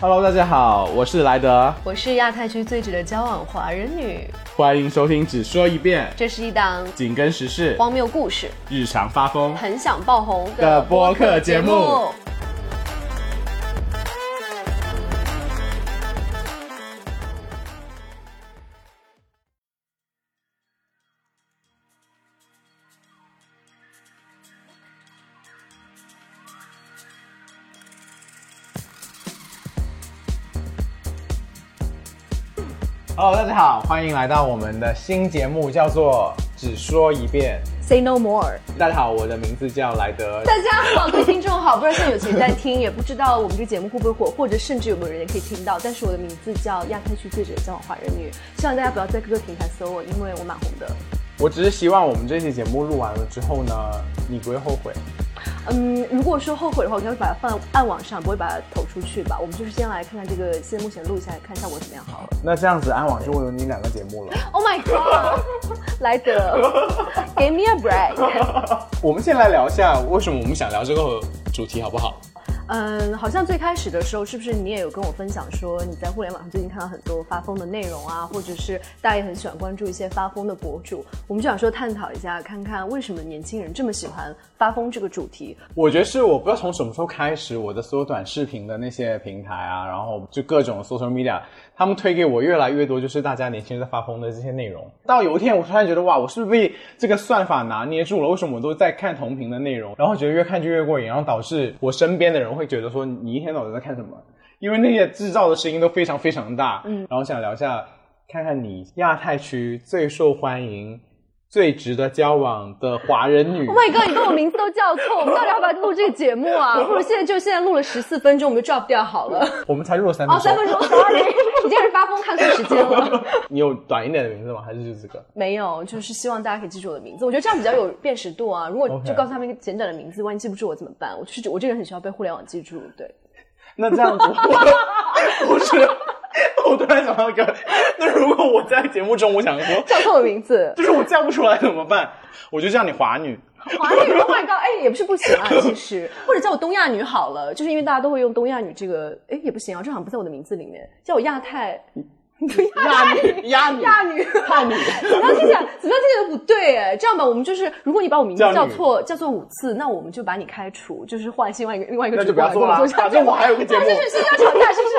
Hello，大家好，我是莱德，我是亚太区最值得交往华人女。欢迎收听只说一遍，这是一档紧跟时事、荒谬故事、日常发疯很想爆红的播客节目。欢迎来到我们的新节目，叫做《只说一遍》，Say No More。大家好，我的名字叫莱德。大家好，各位听众好，不知道现在有谁在听，也不知道我们这个节目会不会火，或者甚至有没有人也可以听到。但是我的名字叫亚太区最值得交往华人女，希望大家不要在各个平台搜我，因为我蛮红的。我只是希望我们这期节目录完了之后呢，你不会后悔。嗯，如果说后悔的话，我应该会把它放在暗网上，不会把它投出去吧。我们就是先来看看这个，现在目前录一下来看效果怎么样好了。那这样子，暗网就会有你两个节目了。Oh my god，来的，Give me a break。我们先来聊一下，为什么我们想聊这个主题，好不好？嗯，好像最开始的时候，是不是你也有跟我分享说，你在互联网上最近看到很多发疯的内容啊，或者是大家也很喜欢关注一些发疯的博主？我们就想说探讨一下，看看为什么年轻人这么喜欢发疯这个主题。我觉得是我不知道从什么时候开始，我的所有短视频的那些平台啊，然后就各种 social media。他们推给我越来越多，就是大家年轻人在发疯的这些内容。到有一天，我突然觉得，哇，我是不是被这个算法拿捏住了？为什么我都在看同频的内容？然后觉得越看就越过瘾，然后导致我身边的人会觉得说，你一天到晚在看什么？因为那些制造的声音都非常非常大。嗯，然后想聊一下，看看你亚太区最受欢迎。最值得交往的华人女。Oh my god！你跟我名字都叫错，我们到底要不要录这个节目啊？不如现在就现在录了十四分钟，我们就 drop 掉好了。我们才录了三分钟。哦，三分钟，sorry，已经是发疯看错时间了。你有短一点的名字吗？还是就这个？没有，就是希望大家可以记住我的名字。我觉得这样比较有辨识度啊。如果就告诉他们一个简短的名字，万一记不住我怎么办？我就是我这个人很需要被互联网记住。对。那这样子，不是。我突然想到一个，那如果我在节目中，我想说叫错我名字，就是我叫不出来怎么办？我就叫你华女，华女，Oh my 哎，也不是不行啊，其实，或者叫我东亚女好了，就是因为大家都会用东亚女这个，哎，也不行啊，这好像不在我的名字里面，叫我亚太。亚女，亚女，亚女，亚女，怎么样听起来，怎么样听起来都不对哎。这样吧，我们就是，如果你把我名字叫错，叫错五次，那我们就把你开除，就是换另外一个另外一个主播来做了。反正我还有个 节目。就是新要吵架，是不是？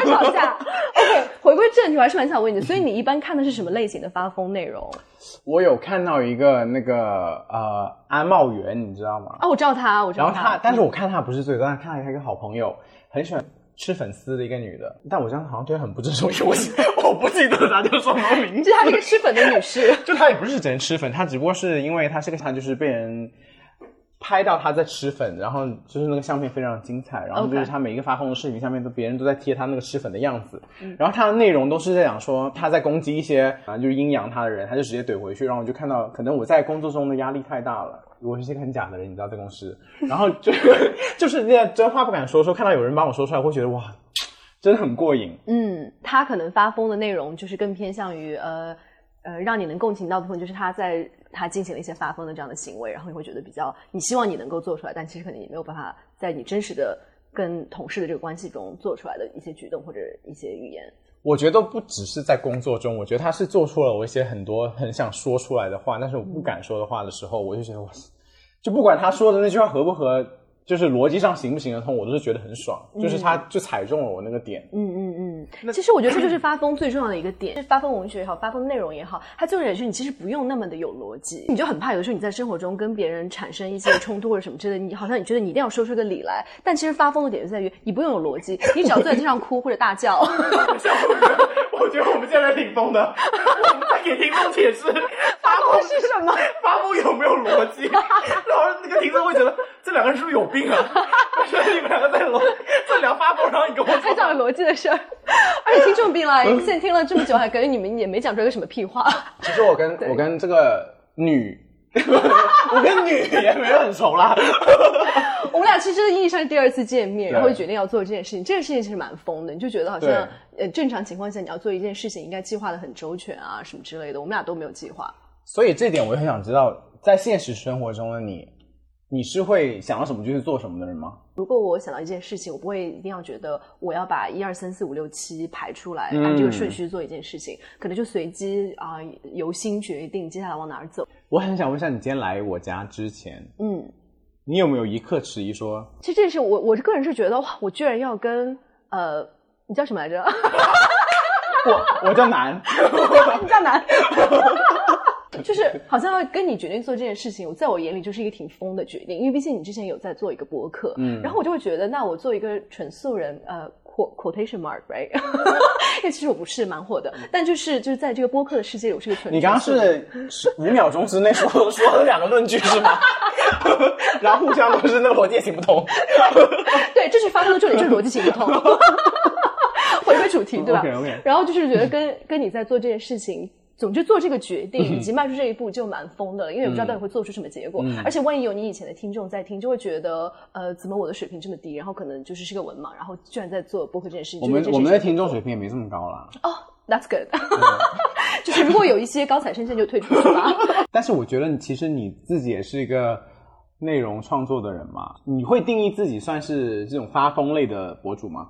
新要吵架。OK，回归正题，我还是蛮想问你，所以你一般看的是什么类型的发疯内容？我有看到一个那个呃安茂元，你知道吗？啊，我知道他，我知道他。然后他，但是我看他不是最多，但看到他一个好朋友，很喜欢。吃粉丝的一个女的，但我这样好像对她很不尊重，因为我我不记得她叫什么名字。她 是一个吃粉的女士，就她也不是真吃粉，她只不过是因为她是个她就是被人拍到他在吃粉，然后就是那个相片非常精彩，然后就是他每一个发疯的视频下面都别人都在贴他那个吃粉的样子，然后他的内容都是在讲说他在攻击一些啊就是阴阳他的人，他就直接怼回去，然后我就看到可能我在工作中的压力太大了。我是一个很假的人，你知道，在公司，然后就就是那真话不敢说，说看到有人帮我说出来，会觉得哇，真的很过瘾。嗯，他可能发疯的内容就是更偏向于呃呃，让你能共情到的部分，就是他在他进行了一些发疯的这样的行为，然后你会觉得比较，你希望你能够做出来，但其实可能你没有办法在你真实的跟同事的这个关系中做出来的一些举动或者一些语言。我觉得不只是在工作中，我觉得他是做出了我一些很多很想说出来的话，但是我不敢说的话的时候，我就觉得我，就不管他说的那句话合不合。就是逻辑上行不行得通，我都是觉得很爽。就是他就踩中了我那个点。嗯嗯嗯。其实我觉得这就是发疯最重要的一个点，是发疯文学也好，发疯内容也好，它就是也是你其实不用那么的有逻辑，你就很怕有的时候你在生活中跟别人产生一些冲突或者什么之类的，你好像你觉得你一定要说出个理来，但其实发疯的点就在于你不用有逻辑，你只要坐在地上哭或者大叫。我觉得我们现在挺疯的，我们在给听众解释。发疯是什么，发疯有没有逻辑，然后那个听众会觉得这两个人是不是有病啊？觉得你们两个在逻在聊发疯，然后你跟我说。讲逻辑的事儿，而且听众病了，现在听了这么久，还感觉你们也没讲出一个什么屁话。其实我跟我跟这个女，我跟女也没有很熟啦。我们俩其实意义上是第二次见面，然后决定要做这件事情。这件事情其实蛮疯的，你就觉得好像呃正常情况下你要做一件事情，应该计划的很周全啊什么之类的。我们俩都没有计划，所以这点我就很想知道，在现实生活中的你。你是会想到什么就去做什么的人吗？如果我想到一件事情，我不会一定要觉得我要把一二三四五六七排出来，嗯按这个顺序做一件事情，可能就随机啊、由心决定接下来往哪儿走。我很想问一下，你今天来我家之前，嗯，你有没有一刻迟疑说，其实这件事我我个人是觉得哇，我居然要跟呃，你叫什么来着？我我叫南，你叫男。就是好像要跟你决定做这件事情，我在我眼里就是一个挺疯的决定，因为毕竟你之前有在做一个博客，嗯，然后我就会觉得，那我做一个纯素人，呃 quotation mark，right？因 为其实我不是蛮火的，但就是就是在这个播客的世界里，我是个纯。你刚刚是是五秒钟之内说说了两个论据是吗？然后互相都是那个逻辑也行不通。对，这是发生的重点，就是逻辑行不通。回归主题，对吧 OK，OK 然后就是觉得跟跟你在做这件事情。总之做这个决定以及迈出这一步就蛮疯的了，因为我不知道到底会做出什么结果，而且万一有你以前的听众在听，就会觉得呃，怎么我的水平这么低，然后可能就是是个文盲，然后居然在做播客这件事情。我们我们的听众水平也没这么高啦，哦，That's good，就是如果有一些高材生，现在就退出去吧。但是我觉得你其实你自己也是一个内容创作的人嘛，你会定义自己算是这种发疯类的博主吗？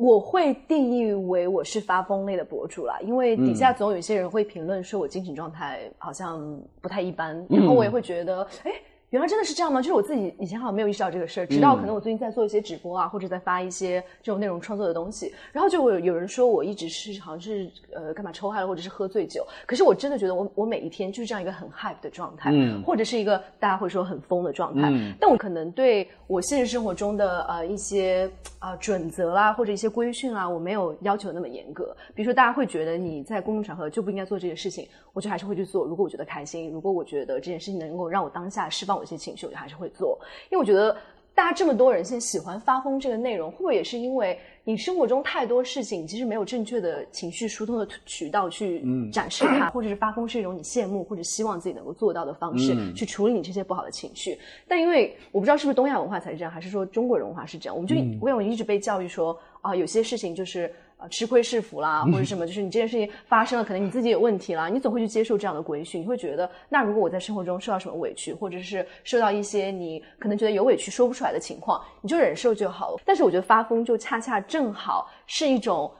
我会定义为我是发疯类的博主啦，因为底下总有一些人会评论说我精神状态好像不太一般，然后我也会觉得，哎。原来真的是这样吗？就是我自己以前好像没有意识到这个事儿，直到可能我最近在做一些直播啊，或者在发一些这种内容创作的东西，然后就有有人说我一直是好像是呃干嘛抽嗨了，或者是喝醉酒。可是我真的觉得我我每一天就是这样一个很 hype 的状态，嗯或者是一个大家会说很疯的状态。嗯但我可能对我现实生活中的呃一些啊、呃准则啦，或者一些规训啊，我没有要求那么严格。比如说，大家会觉得你在公共场合就不应该做这些事情，我就还是会去做。如果我觉得开心，如果我觉得这件事情能够让我当下释放我一些情绪，我就还是会做。因为我觉得大家这么多人现在喜欢发疯这个内容，会不会也是因为你生活中太多事情，你其实没有正确的情绪疏通的渠道去展示它，或者是发疯是一种你羡慕或者希望自己能够做到的方式、嗯去处理你这些不好的情绪。但因为我不知道是不是东亚文化才是这样，还是说中国人文化是这样，我们就我一直被教育说啊、有些事情就是。呃，吃亏是福啦，或者什么，就是你这件事情发生了，可能你自己有问题啦，你总会去接受这样的规训，你会觉得，那如果我在生活中受到什么委屈，或者是受到一些你可能觉得有委屈说不出来的情况，你就忍受就好了。但是我觉得发疯就恰恰正好是一种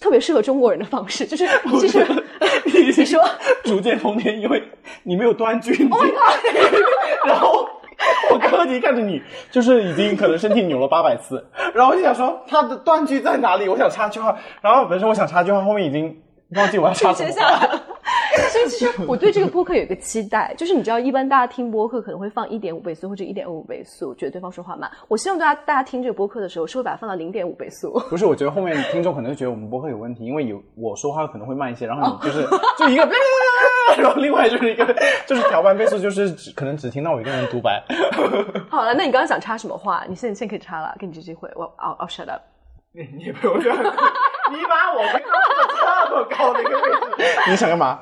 特别适合中国人的方式，就是就是 你说 逐渐疯癫，因为你没有断句。Oh my god！然后 我刚刚一看着你，就是已经可能身体扭了八百次，然后我就想说他的断句在哪里？我想插句话，然后本身我想插句话，后面已经忘记我要插什么。了。所以其实我对这个播客有一个期待，就是你知道，一般大家听播客可能会放一点五倍速或者一点五倍速，觉得对方说话慢。我希望大家大家听这个播客的时候，是会把它放到零点五倍速。不是，我觉得后面听众可能觉得我们播客有问题，因为有我说话可能会慢一些，然后你就是、就一个，然后另外就是一个就是调半倍速，就是只可能只听到我一个人独白。好了，那你刚刚想插什么话？你现在现在可以插了，给你这机会。我，I'll I'll shut up。你你不用这样，你把我推到这么高的一个位置，你想干嘛？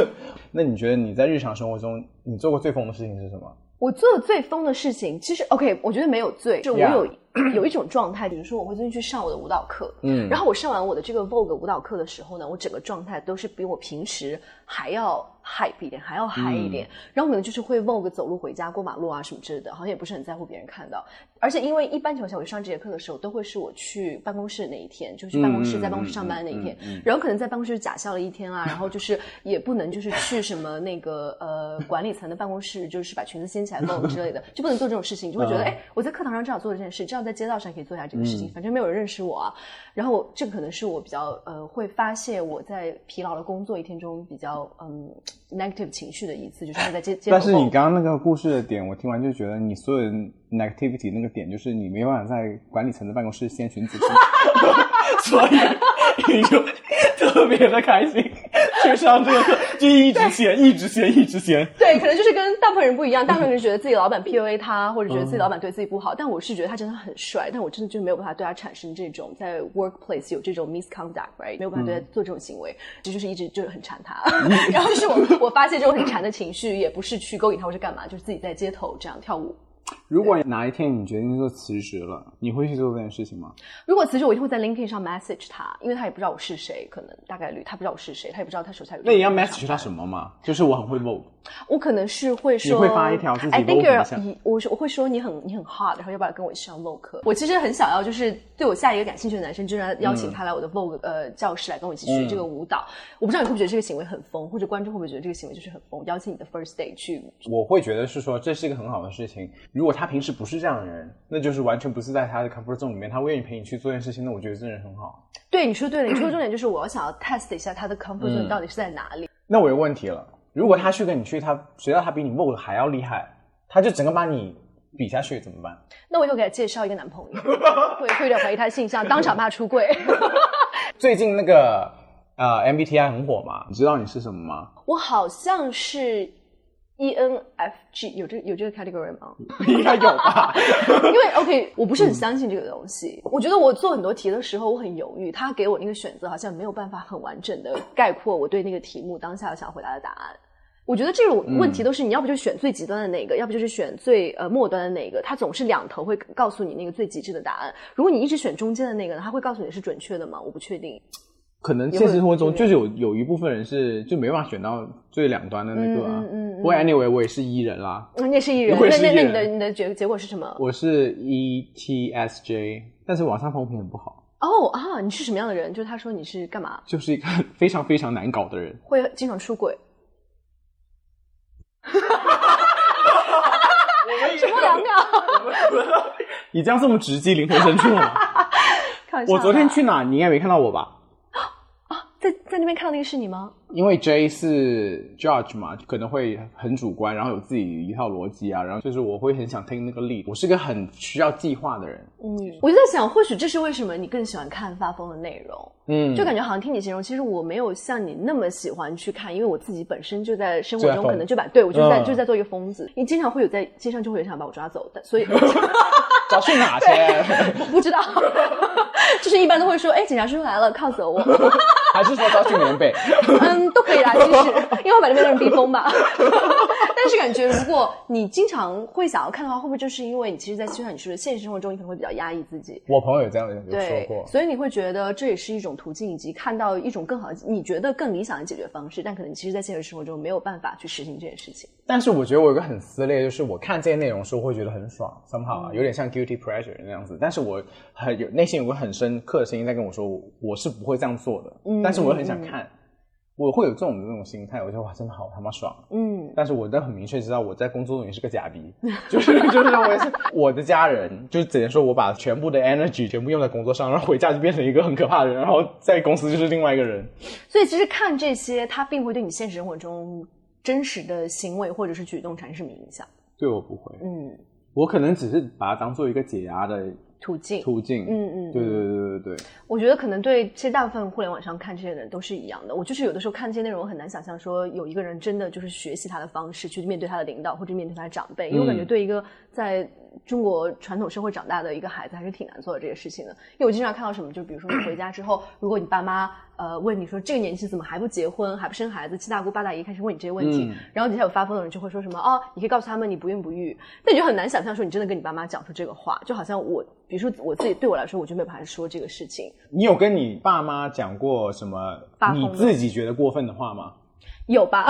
那你觉得你在日常生活中，你做过最疯的事情是什么？我做的最疯的事情，其实 OK，我觉得没有最，就我有有一种状态，比如说我会最近去上我的舞蹈课，嗯然后我上完我的这个 Vogue 舞蹈课的时候呢，我整个状态都是比我平时还要 hype 一点，还要嗨一点，然后可能就是会 Vogue 走路回家、过马路啊什么之类的，好像也不是很在乎别人看到。而且因为一般情况下，我上这节课的时候，都会是我去办公室那一天，就是去办公室，嗯在办公室上班的那一天，嗯嗯嗯然后可能在办公室假笑了一天啊，然后就是也不能就是去什么那个呃管理层的办公室，就是把裙子掀起来蹦之类的，就不能做这种事情，就会觉得嗯哎、我在课堂上正好做了这件事，这样在街道上可以做一下这个事情，反正没有人认识我啊。然后这个可能是我比较呃会发泄我在疲劳的工作一天中比较嗯 negative 情绪的一次，就是会在街街头但是你刚刚那个故事的点，我听完就觉得你所有 negativity 那个点，就是你没办法在管理层的办公室先寻子，所以你就特别的开心去上这个课，就一直闲，一直闲，一直闲。对，可能就是跟大部分人不一样，大部分人觉得自己老板 PUA 他，或者觉得自己老板对自己不好，但我是觉得他真的很帅，但我真的就没有办法对他产生这种在 workplace 有这种 misconduct，right，没有办法对他做这种行为，这就是一直就是很馋他，然后就是我我发泄这种很馋的情绪，也不是去勾引他或是干嘛，就是自己在街头这样跳舞。如果哪一天你决定做辞职了，你会去做这件事情吗？如果辞职，我一定会在 LinkedIn 上 message 他，因为他也不知道我是谁，可能大概率他不知道我是谁，他也不知道他手下有。那你要 message 他什么吗？就是我很会 vote。我可能是会说，你会发一条自己 you're，下你我说我会说你很你很 hard，然后要不要跟我一起上 Vogue 课？我其实很想要，就是对我下一个感兴趣的男生，就是邀请他来我的 Vogue 呃教室来跟我一起学这个舞蹈。我不知道你会不会觉得这个行为很疯，或者观众会不会觉得这个行为就是很疯？邀请你的 first day 去，我会觉得是说这是一个很好的事情。如果他平时不是这样的人，那就是完全不是在他的 comfort zone 里面，他愿意陪你去做件事情，那我觉得这人很好。对你说对了，你说的重点就是我要想要 test 一下他的 comfort zone 到底是在哪里。那我有问题了，如果他去跟你去，他谁知道他比你 vote 还要厉害，他就整个把你比下去怎么办？那我就给他介绍一个男朋友，会会有点怀疑他的性向，当场骂出柜。最近那个呃 MBTI 很火嘛，你知道你是什么吗？我好像是 E ENFG，有这有这个 category 吗？应该有吧？因为 OK，我不是很相信这个东西。我觉得我做很多题的时候，我很犹豫，他给我那个选择好像没有办法很完整的概括我对那个题目当下想回答的答案。我觉得这种问题都是你要不就选最极端的那个，要不就是选最呃末端的那个，它总是两头会告诉你那个最极致的答案。如果你一直选中间的那个，它会告诉你是准确的吗？我不确定。可能现实生活中就是有有一部分人是就没办法选到最两端的那个啊。嗯嗯嗯不过 anyway，我也是 E 人啦，嗯，你也是艺人，那那那 E 你的你的结结果是什么？我是 E ETSJ，但是网上风评很不好，哦啊，你是什么样的人？就是他说你是干嘛？就是一个非常非常难搞的人。会经常出轨？沉默两秒，你这样这么直击灵魂深处吗？我昨天去哪，你应该没看到我吧？在在那边看到那个是你吗？因为 J 是 judge 嘛，可能会很主观，然后有自己一套逻辑啊，然后就是我会很想听那个 lead。我是个很需要计划的人，嗯，我就在想，或许这是为什么你更喜欢看发疯的内容。嗯，就感觉好像听你形容，其实我没有像你那么喜欢去看，因为我自己本身就在生活中可能就把对我就是在、嗯就是在做一个疯子，你经常会有在街上就会有人想把我抓走的，所以 找去哪先？不知道，就是一般都会说，哎，警察叔叔来了，铐走我，还是说找去棉被？嗯，都可以啦，其实 因为我把那边的人逼疯吧。但是感觉如果你经常会想要看的话，会不会就是因为你其实，在就像你说的，现实生活中你可能会比较压抑自己，我朋友有这样有说对过，，所以你会觉得这也是一种途径，以及看到一种更好的、你觉得更理想的解决方式，但可能其实，在现实生活中没有办法去实行这件事情。但是我觉得我有个很撕裂，就是我看这些内容的时候会觉得很爽，somehow 嗯啊有点像 guilty pleasure 那样子。但是我很有内心有个很深刻的声音在跟我说，我是不会这样做的。嗯但是我又很想看，我会有这种这种心态，我觉得哇，真的好他妈爽。嗯，但是我都很明确知道我在工作中也是个假逼，就是就是我也是我的家人，就是只能说我把全部的 energy 全部用在工作上，然后回家就变成一个很可怕的人，然后在公司就是另外一个人。所以其实看这些，他并不会对你现实生活中真实的行为或者是举动产生什么影响。对我不会，嗯，我可能只是把它当做一个解压的途径。途径。嗯嗯，对对对对对对。我觉得可能对，其实大部分互联网上看这些人都是一样的。我就是有的时候看这些内容，我很难想象说有一个人真的就是学习他的方式去面对他的领导或者面对他的长辈，因为我感觉对一个在中国传统社会长大的一个孩子还是挺难做的这些事情的。因为我经常看到什么，就比如说你回家之后，如果你爸妈呃问你说这个年纪怎么还不结婚，还不生孩子，七大姑八大姨开始问你这些问题，嗯然后底下有发疯的人就会说什么哦，你可以告诉他们你不孕不育，但你就很难想象说你真的跟你爸妈讲出这个话，就好像我，比如说我自己对我来说，我就没有办法说这个事情。你有跟你爸妈讲过什么你自己觉得过分的话吗？有吧？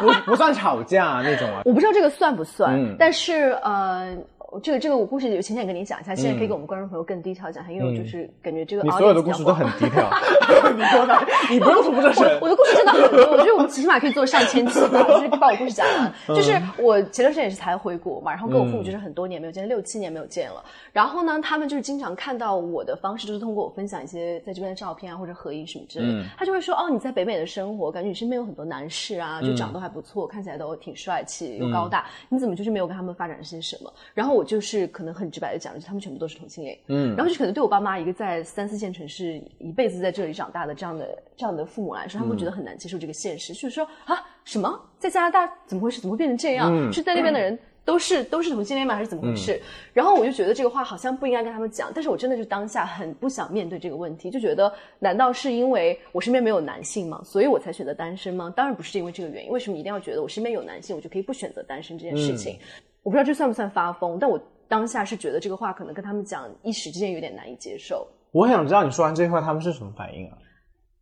不不不算吵架那种啊。我不知道这个算不算，嗯但是呃，这个这个我故事有浅浅跟你讲一下，现在可以给我们观众朋友更低调讲一下，因为我就是感觉这个所有的故事都很低调，你说的？你不用吐这神。我的故事真的很多，我觉得我们起码可以做上千期吧，就是把我故事讲完。嗯就是我前段时间也是才回国嘛，然后跟我父母就是很多年没有见，六七年没有见了。然后呢，他们就是经常看到我的方式，就是通过我分享一些在这边的照片啊或者合影什么之类的，嗯他就会说哦你在北美的生活，感觉你身边有很多男士啊，嗯就长得还不错，看起来都挺帅气又高大，你怎么就是没有跟他们发展些什么？然后我就是可能很直白的讲，就是他们全部都是同性恋。嗯然后就可能对我爸妈一个在三四线城市一辈子在这里长大的这样的这样的父母来说，他们会觉得很难接受这个现实，就是说啊什么在加拿大怎么回事？怎么会变成这样？嗯是在那边的人。都是都是同性恋吗？还是怎么回事？然后我就觉得这个话好像不应该跟他们讲，但是我真的就当下很不想面对这个问题，就觉得难道是因为我身边没有男性吗？所以我才选择单身吗？当然不是因为这个原因。为什么一定要觉得我身边有男性，我就可以不选择单身这件事情？我不知道这算不算发疯，但我当下是觉得这个话可能跟他们讲一时之间有点难以接受。我很想知道你说完这句话他们是什么反应啊？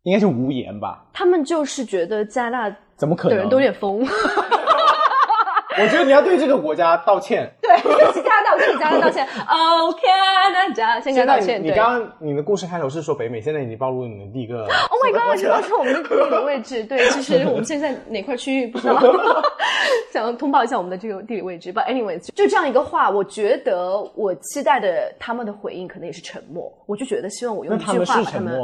应该是无言吧？他们就是觉得加拿大怎么可能？的人都有点疯。我觉得你要对这个国家道歉。对，对其他道歉，加拿大道歉。哦，Canada，先跟他道歉。你刚刚你的故事开头是说北美现在已经暴露你的第一个。Oh my god！讲到我们的地理位置，对，其实我们现在哪块区域不知道，想通报一下我们的这个地理位置。But anyways，就这样一个话，我觉得我期待的他们的回应可能也是沉默。我就觉得希望我用一句话把他们。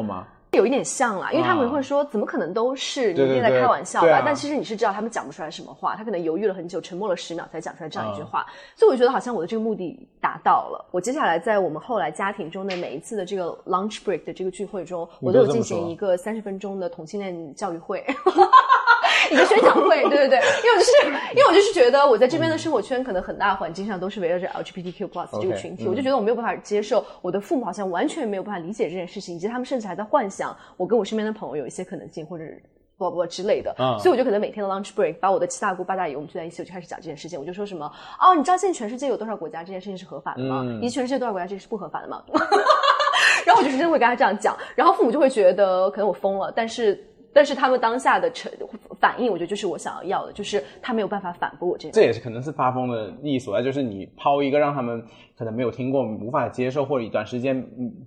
有一点像啦，因为他们会说怎么可能都是你一定在开玩笑吧？但其实你是知道他们讲不出来什么话，他可能犹豫了很久，沉默了十秒才讲出来这样一句话。所以我觉得好像我的这个目的达到了。我接下来在我们后来家庭中的每一次的这个 lunch break 的这个聚会中，我都有进行一个三十分钟的同性恋教育会。你的宣讲会，对对对，因为我就是，因为我就是觉得我在这边的生活圈可能很大环境上都是围绕着 LGBTQ plus 这个群体，我就觉得我没有办法接受，我的父母好像完全没有办法理解这件事情，以及他们甚至还在幻想我跟我身边的朋友有一些可能性或者不不之类的，所以我就可能每天的 lunch break 把我的七大姑八大姨我们聚在一起，我就开始讲这件事情，我就说什么哦，你知道现在全世界有多少国家这件事情是合法的吗？以及全世界多少国家这是不合法的吗？然后我就是真的会跟他这样讲，然后父母就会觉得可能我疯了，但是。但是他们当下的成反应，我觉得就是我想要要的，就是他没有办法反驳我这。这也是可能是发疯的意义所在，就是你抛一个让他们可能没有听过、无法接受，或者短时间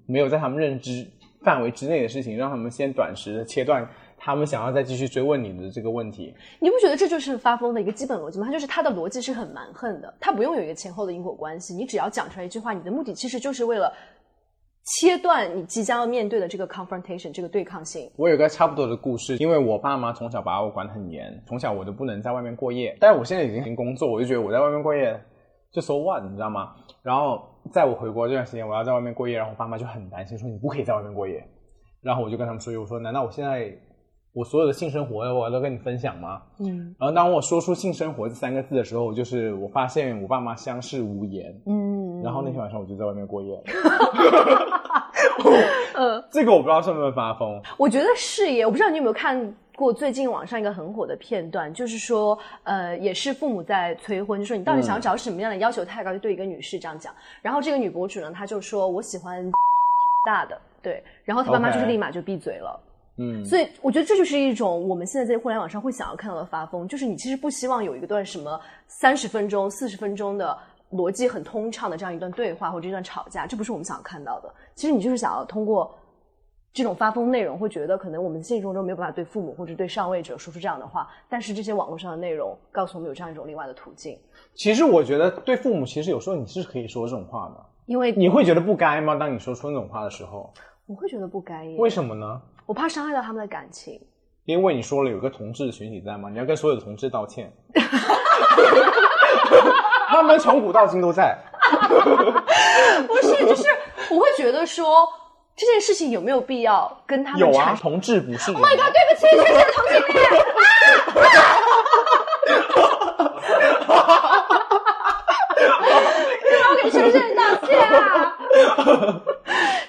没有在他们认知范围之内的事情，让他们先短时的切断他们想要再继续追问你的这个问题。你不觉得这就是发疯的一个基本逻辑吗？它就是他的逻辑是很蛮横的，他不用有一个前后的因果关系，你只要讲出来一句话，你的目的其实就是为了。切断你即将要面对的这个 confrontation 这个对抗性。我有个差不多的故事，因为我爸妈从小把我管得很严，从小我就不能在外面过夜。但是我现在已经工作，我就觉得我在外面过夜就 so what，你知道吗？然后在我回国这段时间，我要在外面过夜，然后我爸妈就很担心，说你不可以在外面过夜。然后我就跟他们说，我说难道我现在我所有的性生活我都跟你分享吗？嗯。然后当我说出性生活这三个字的时候，就是我发现我爸妈相视无言。嗯。然后那天晚上我就在外面过夜。嗯，这个我不知道算不算发疯。我觉得是耶，我不知道你有没有看过最近网上一个很火的片段，就是说，呃，也是父母在催婚，就说你到底想要找什么样的要求太高，就对一个女士这样讲。然后这个女博主呢，她就说我喜欢 大的，对，然后她爸妈就是立马就闭嘴了。嗯，所以我觉得这就是一种我们现在在互联网上会想要看到的发疯，就是你其实不希望有一个段什么三十分钟、四十分钟的。逻辑很通畅的这样一段对话或者一段吵架，这不是我们想要看到的。其实你就是想要通过这种发疯内容，会觉得可能我们现实中没有办法对父母或者对上位者说出这样的话，但是这些网络上的内容告诉我们有这样一种另外的途径。其实我觉得对父母，其实有时候你是可以说这种话的，因为你会觉得不该吗？当你说出那种话的时候，我会觉得不该。为什么呢？我怕伤害到他们的感情。因为你说了有个同志的群体在吗？你要跟所有的同志道歉。他们从古到今都在。不是，就是我会觉得说这件事情有没有必要跟他们有啊？同志不是。Oh my god！对不起，这是同性恋。要 给深深道歉啊！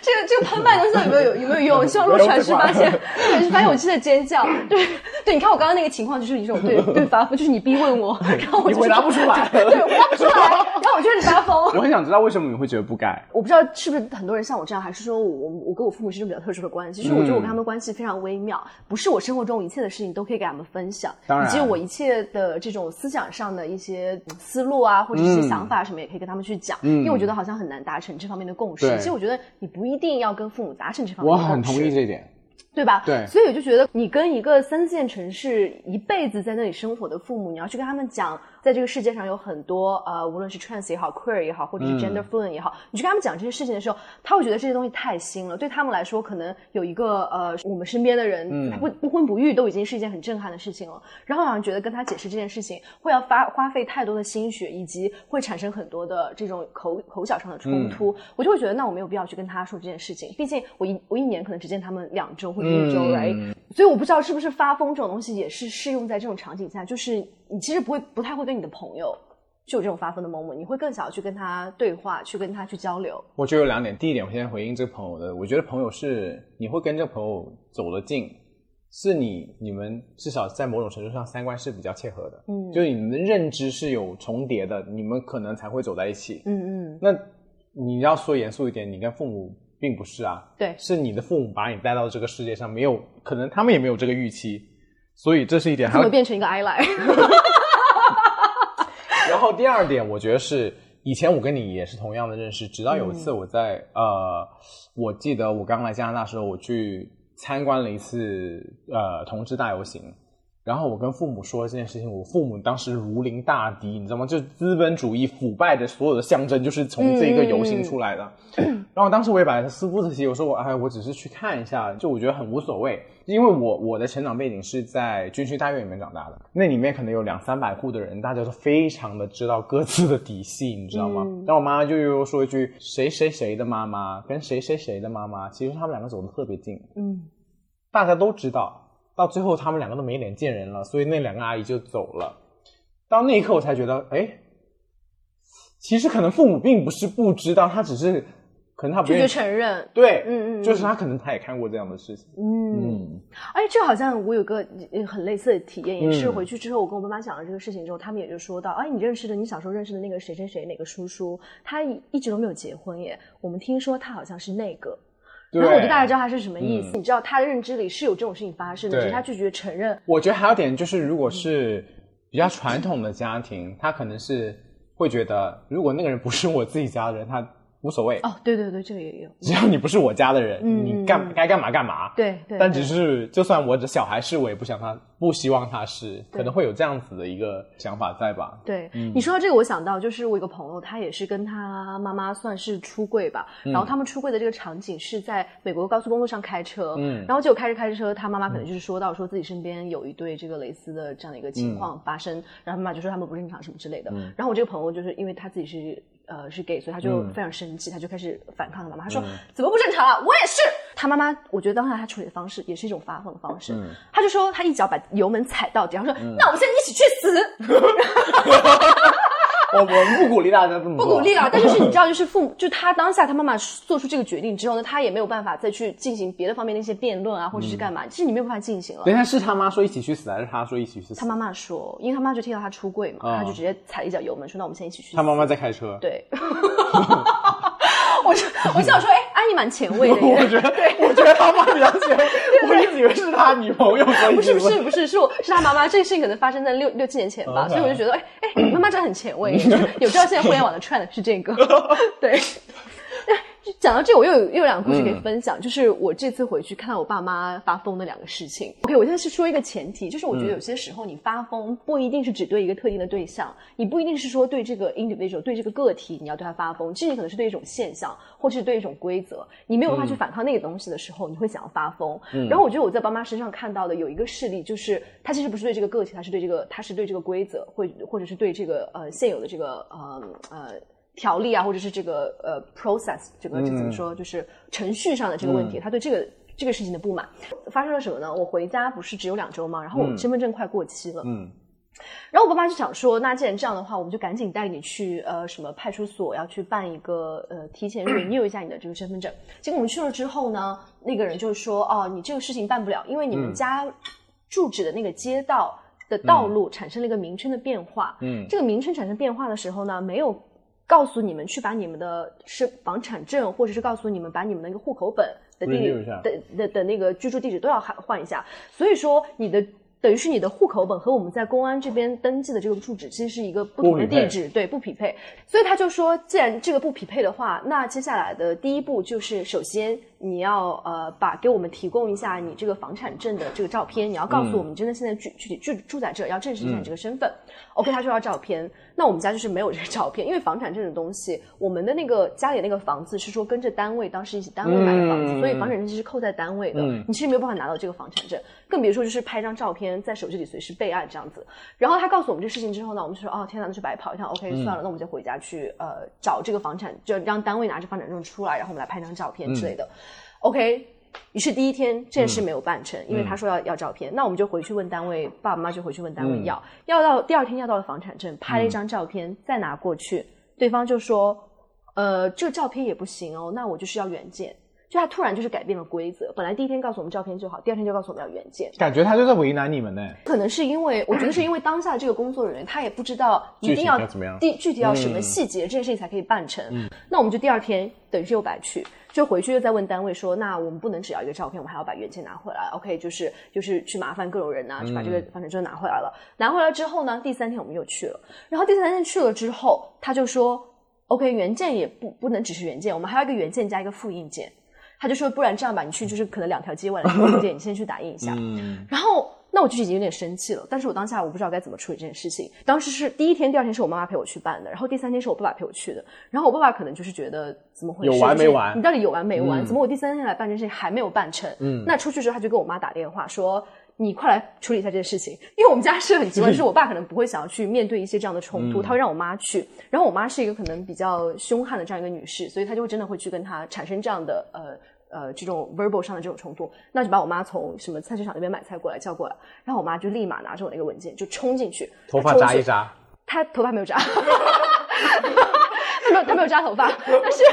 这个这个喷麦东西有没有有有没有用？希望如果传世发现，传世发现我是在尖叫。对对，你看我刚刚那个情况就是一种对对发疯，就是你逼问我，然后我就答不出来，对，我答不出来，然后我就是发疯。我很想知道为什么你会觉得不该？我不知道是不是很多人像我这样，还是说我我跟我父母是一种比较特殊的关系。其实我觉得我跟他们关系非常微妙，不是我生活中一切的事情都可以给他们分享，以及我一切的这种思想上的一些思路啊，或者一些想法什么，也可以跟他们去讲。因为我觉得好像很难达成这方面的共识。其实我觉得你不一定要跟父母达成这方面。我很同意这一点。对吧？对，所以我就觉得，你跟一个三四线城市一辈子在那里生活的父母，你要去跟他们讲。在这个世界上有很多呃，无论是 trans 也好，queer 也好，或者是 gender fluent 也好，你去跟他们讲这些事情的时候，他会觉得这些东西太新了。对他们来说，可能有一个呃，我们身边的人不不婚不育都已经是一件很震撼的事情了。然后好像觉得跟他解释这件事情会要花花费太多的心血，以及会产生很多的这种口口角上的冲突。我就会觉得，那我没有必要去跟他说这件事情。毕竟我一我一年可能只见他们两周或者一周，right？所以我不知道是不是发疯这种东西也是适用在这种场景下，就是你其实不会不太会跟你的朋友。就有这种发疯的 moment，你会更想要去跟他对话，去跟他去交流。我觉得有两点，第一点，我现在回应这个朋友的，我觉得朋友是你会跟这个朋友走得近，是你你们至少在某种程度上三观是比较切合的，嗯就是你们的认知是有重叠的，你们可能才会走在一起。嗯嗯，那你要说严肃一点，你跟父母并不是啊，对，是你的父母把你带到这个世界上，没有可能他们也没有这个预期，所以这是一点。还有怎么变成一个 I 来？然后第二点，我觉得是以前我跟你也是同样的认识，直到有一次我在、呃，我记得我刚来加拿大的时候，我去参观了一次呃同志大游行。然后我跟父母说了这件事情，我父母当时如临大敌，你知道吗？就资本主义腐败的所有的象征，就是从这个游行出来的。然后当时我也把它撕不仔细，我说我哎，我只是去看一下，就我觉得很无所谓，因为我我的成长背景是在军区大院里面长大的，那里面可能有两三百户的人，大家都非常的知道各自的底细，你知道吗？然后我妈就又说一句，谁谁谁的妈妈跟谁谁谁的妈妈，其实他们两个走的特别近，嗯大家都知道，到最后他们两个都没脸见人了，所以那两个阿姨就走了。到那一刻我才觉得，哎，其实可能父母并不是不知道，他只是可能他不拒绝愿意承认。对，嗯嗯嗯就是他可能他也看过这样的事情，嗯，嗯哎，这好像我有个呃很类似的体验，也是嗯回去之后，我跟我爸妈讲了这个事情之后，他们也就说到，哎，你认识的，你小时候认识的那个谁谁谁哪个叔叔，他一一直都没有结婚耶，我们听说他好像是那个。对。然后我就大概知道他是什么意思，嗯你知道他的认知里是有这种事情发生的，对只是他拒绝承认。我觉得还有点就是，如果是比较传统的家庭，他可能是会觉得，如果那个人不是我自己家的人，他无所谓，哦，对对对，这个也有，只要你不是我家的人，嗯你干该干嘛干嘛。对对。但只是，就算我的小孩是，我也不想他，不希望他是，可能会有这样子的一个想法在吧？对、嗯你说到这个，我想到就是我一个朋友，他也是跟他妈妈算是出柜吧，嗯然后他们出柜的这个场景是在美国高速公路上开车，嗯然后结果开着开着车，他妈妈可能就是说到说自己身边有一对这个蕾丝的这样的一个情况发生，然后妈妈就说他们不正常什么之类的，嗯然后我这个朋友就是因为他自己是。呃，是 gay，所以他就非常生气，他就开始反抗他妈妈。他说：“怎么不正常啊？我也是。”他妈妈，我觉得当下他处理的方式也是一种发疯的方式。他就说他一脚把油门踩到底，然后说：“那我们现在一起去死。” 我我们不鼓励大家这么做，不鼓励了，但就是你知道，就是父母，就他当下他妈妈做出这个决定之后呢，他也没有办法再去进行别的方面的一些辩论啊，或者是干嘛，其实你没有办法进行了。等一下是他妈说一起去死，还是他说一起去死？他妈妈说，因为他妈就听到他出柜嘛，啊他就直接踩了一脚油门，说那我们现在一起去死。他妈妈在开车。对，我就我想说，哎，阿姨蛮前卫的 耶。我觉得，我觉得他妈比较前卫，我一直以为是他女朋友，不是不是不是，是我是他妈妈，这个事情可能发生在六六七年前吧所以我就觉得，哎哎，妈妈真的很前卫，就是有知道现在互联网的 trend 是这个，对。讲到这，我又有又有两个故事可以分享，就是我这次回去看到我爸妈发疯的两个事情。OK，我现在是说一个前提，就是我觉得有些时候你发疯不一定是只对一个特定的对象，你不一定是说对这个 individual 对这个个体你要对他发疯，其实你可能是对一种现象，或是对一种规则，你没有办法去反抗那个东西的时候，你会想要发疯。然后我觉得我在爸妈身上看到的有一个事例，就是他其实不是对这个个体，他是对这个他是对这个规则，或或者是对这个呃现有的这个呃呃。条例啊，或者是这个呃 process 这个这怎么说，就是程序上的这个问题，他对这个这个事情的不满，发生了什么呢？我回家不是只有两周吗？然后我身份证快过期了，嗯然后我爸妈就想说，那既然这样的话，我们就赶紧带你去呃什么派出所，要去办一个呃提前 renew 一下你的这个身份证。结果我们去了之后呢，那个人就说，哦，你这个事情办不了，因为你们家住址的那个街道的道路产生了一个名称的变化。嗯这个名称产生变化的时候呢，没有告诉你们去把你们的是房产证，或者是告诉你们把你们的那个户口本的地下的的的那个居住地址都要换换一下。所以说你的。等于是你的户口本和我们在公安这边登记的这个住址其实是一个不同的地址，对，不匹配。所以他就说，既然这个不匹配的话，那接下来的第一步就是，首先你要呃把给我们提供一下你这个房产证的这个照片，你要告诉我们真的现在具具体住住在这，要证实一下你这个身份。OK，他说要照片，那我们家就是没有这个照片，因为房产证的东西，我们的那个家里那个房子是说跟着单位当时一起单位买的房子，嗯所以房产证其实扣在单位的，嗯你其实没有办法拿到这个房产证，更别说就是拍张照片在手机里随时备案这样子。然后他告诉我们这事情之后呢，我们就说哦天哪，那就白跑一趟。OK，算了，那我们就回家去呃找这个房产，就让单位拿着房产证出来，然后我们来拍张照片之类的。OK。于是第一天这件事没有办成，因为他说要要照片，那我们就回去问单位，爸爸妈妈就回去问单位要，要到第二天要到了房产证，拍了一张照片、再拿过去，对方就说，呃，这个照片也不行哦，那我就是要原件。就他突然就是改变了规则，本来第一天告诉我们照片就好，第二天就告诉我们要原件。感觉他就在为难你们呢。可能是因为，我觉得是因为当下这个工作人员他也不知道一定要要怎么样第具体要什么嗯细节，这件事情才可以办成。那我们就第二天等于是又白去，就回去又再问单位说，那我们不能只要一个照片，我们还要把原件拿回来。OK，就是就是去麻烦各种人啊，去把这个房产证拿回来了。拿回来之后呢，第三天我们又去了，然后第三天去了之后，他就说，OK，原件也不不能只是原件，我们还要一个原件加一个复印件。他就说，不然这样吧，你去就是可能两条街外的复印件，你先去打印一下。嗯，然后那我就已经有点生气了，但是我当下我不知道该怎么处理这件事情。当时是第一天、第二天是我妈妈陪我去办的，然后第三天是我爸爸陪我去的。然后我爸爸可能就是觉得怎么回事？有完没完你到底有完没完？嗯怎么我第三天来办这件事情还没有办成？嗯那出去之后他就跟我妈打电话说。你快来处理一下这件事情，因为我们家是很奇怪，就是我爸可能不会想要去面对一些这样的冲突，嗯他会让我妈去。然后我妈是一个可能比较凶悍的这样一个女士，所以她就会真的会去跟他产生这样的呃呃这种 verbal 上的这种冲突，那就把我妈从什么菜市场那边买菜过来叫过来，然后我妈就立马拿着我那个文件就冲进去，头发扎一扎，她头发没有扎，她没有她没有扎头发，但是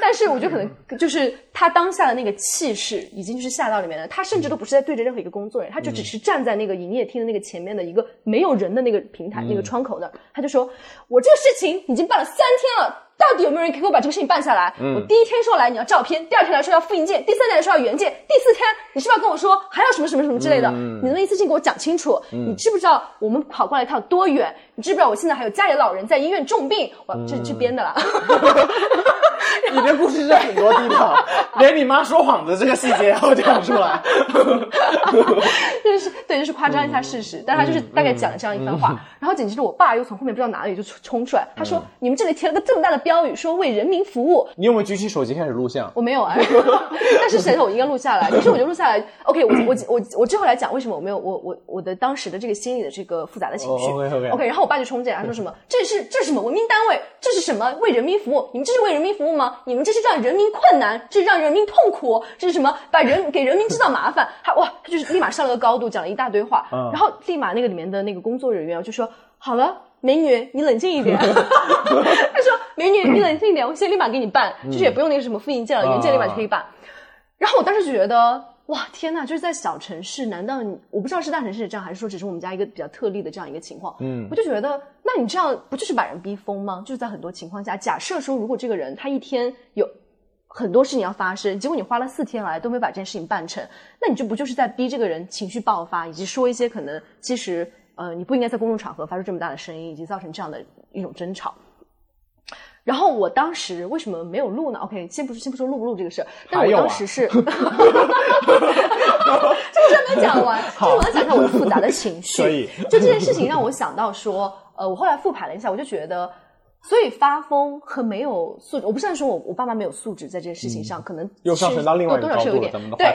但是我觉得可能就是她当下的那个气势已经就是吓到里面了，她甚至都不是在对着任何一个工作人员，她就只是站在那个营业厅的那个前面的一个没有人的那个平台、那个窗口那儿，她就说：“我这个事情已经办了三天了。”到底有没有人给我把这个事情办下来？我第一天说来你要照片，第二天来说要复印件，第三天来说要原件，第四天你是不是要跟我说还要什么什么什么之类的？你能一次性给我讲清楚？你知不知道我们跑过来一趟多远？你知不知道我现在还有家里老人在医院重病？我这这编的啦。你的故事是很多地方，连你妈说谎的这个细节都讲出来。就是对，就是夸张一下事实，但他就是大概讲了这样一番话，然后紧接着我爸又从后面不知道哪里就冲冲出来，他说：“你们这里贴了个这么大的标语，说为人民服务。”你有没有举起手机开始录像？我没有啊，但是谁我应该录下来，于是我就录下来。OK，我我我我之后来讲为什么我没有我我我的当时的这个心理的这个复杂的情绪。OK，然后我爸就冲进来，他说什么？这是这是什么文明单位？这是什么为人民服务？你们这是为人民服务吗？你们这是让人民困难，这是让人民痛苦，这是什么？把人给人民制造麻烦？他哇，他就是立马上了个高度，讲了一大堆话，嗯然后立马那个里面的那个工作人员就说：“好了。”美女，你冷静一点。他说：“美女，你冷静一点，我现在立马给你办，就是也不用那个什么复印件了，原件立马就可以办。”然后我当时就觉得，哇，天呐，就是在小城市，难道你我不知道是大城市这样，还是说只是我们家一个比较特例的这样一个情况？嗯我就觉得，那你这样不就是把人逼疯吗？就是在很多情况下，假设说，如果这个人他一天有很多事情要发生，结果你花了四天来都没把这件事情办成，那你这不就是在逼这个人情绪爆发，以及说一些可能其实呃你不应该在公众场合发出这么大的声音，以及造成这样的一种争吵。然后我当时为什么没有录呢？OK，先不先不说录不录这个事儿，但我当时是，这个事还没讲完，就是我要讲一下我的复杂的情绪。就这件事情让我想到说，呃，我后来复盘了一下，我就觉得。所以发疯和没有素质，我不是在说我我爸妈没有素质在这件事情上，可能嗯又上升到另外一个多多少是有一点对。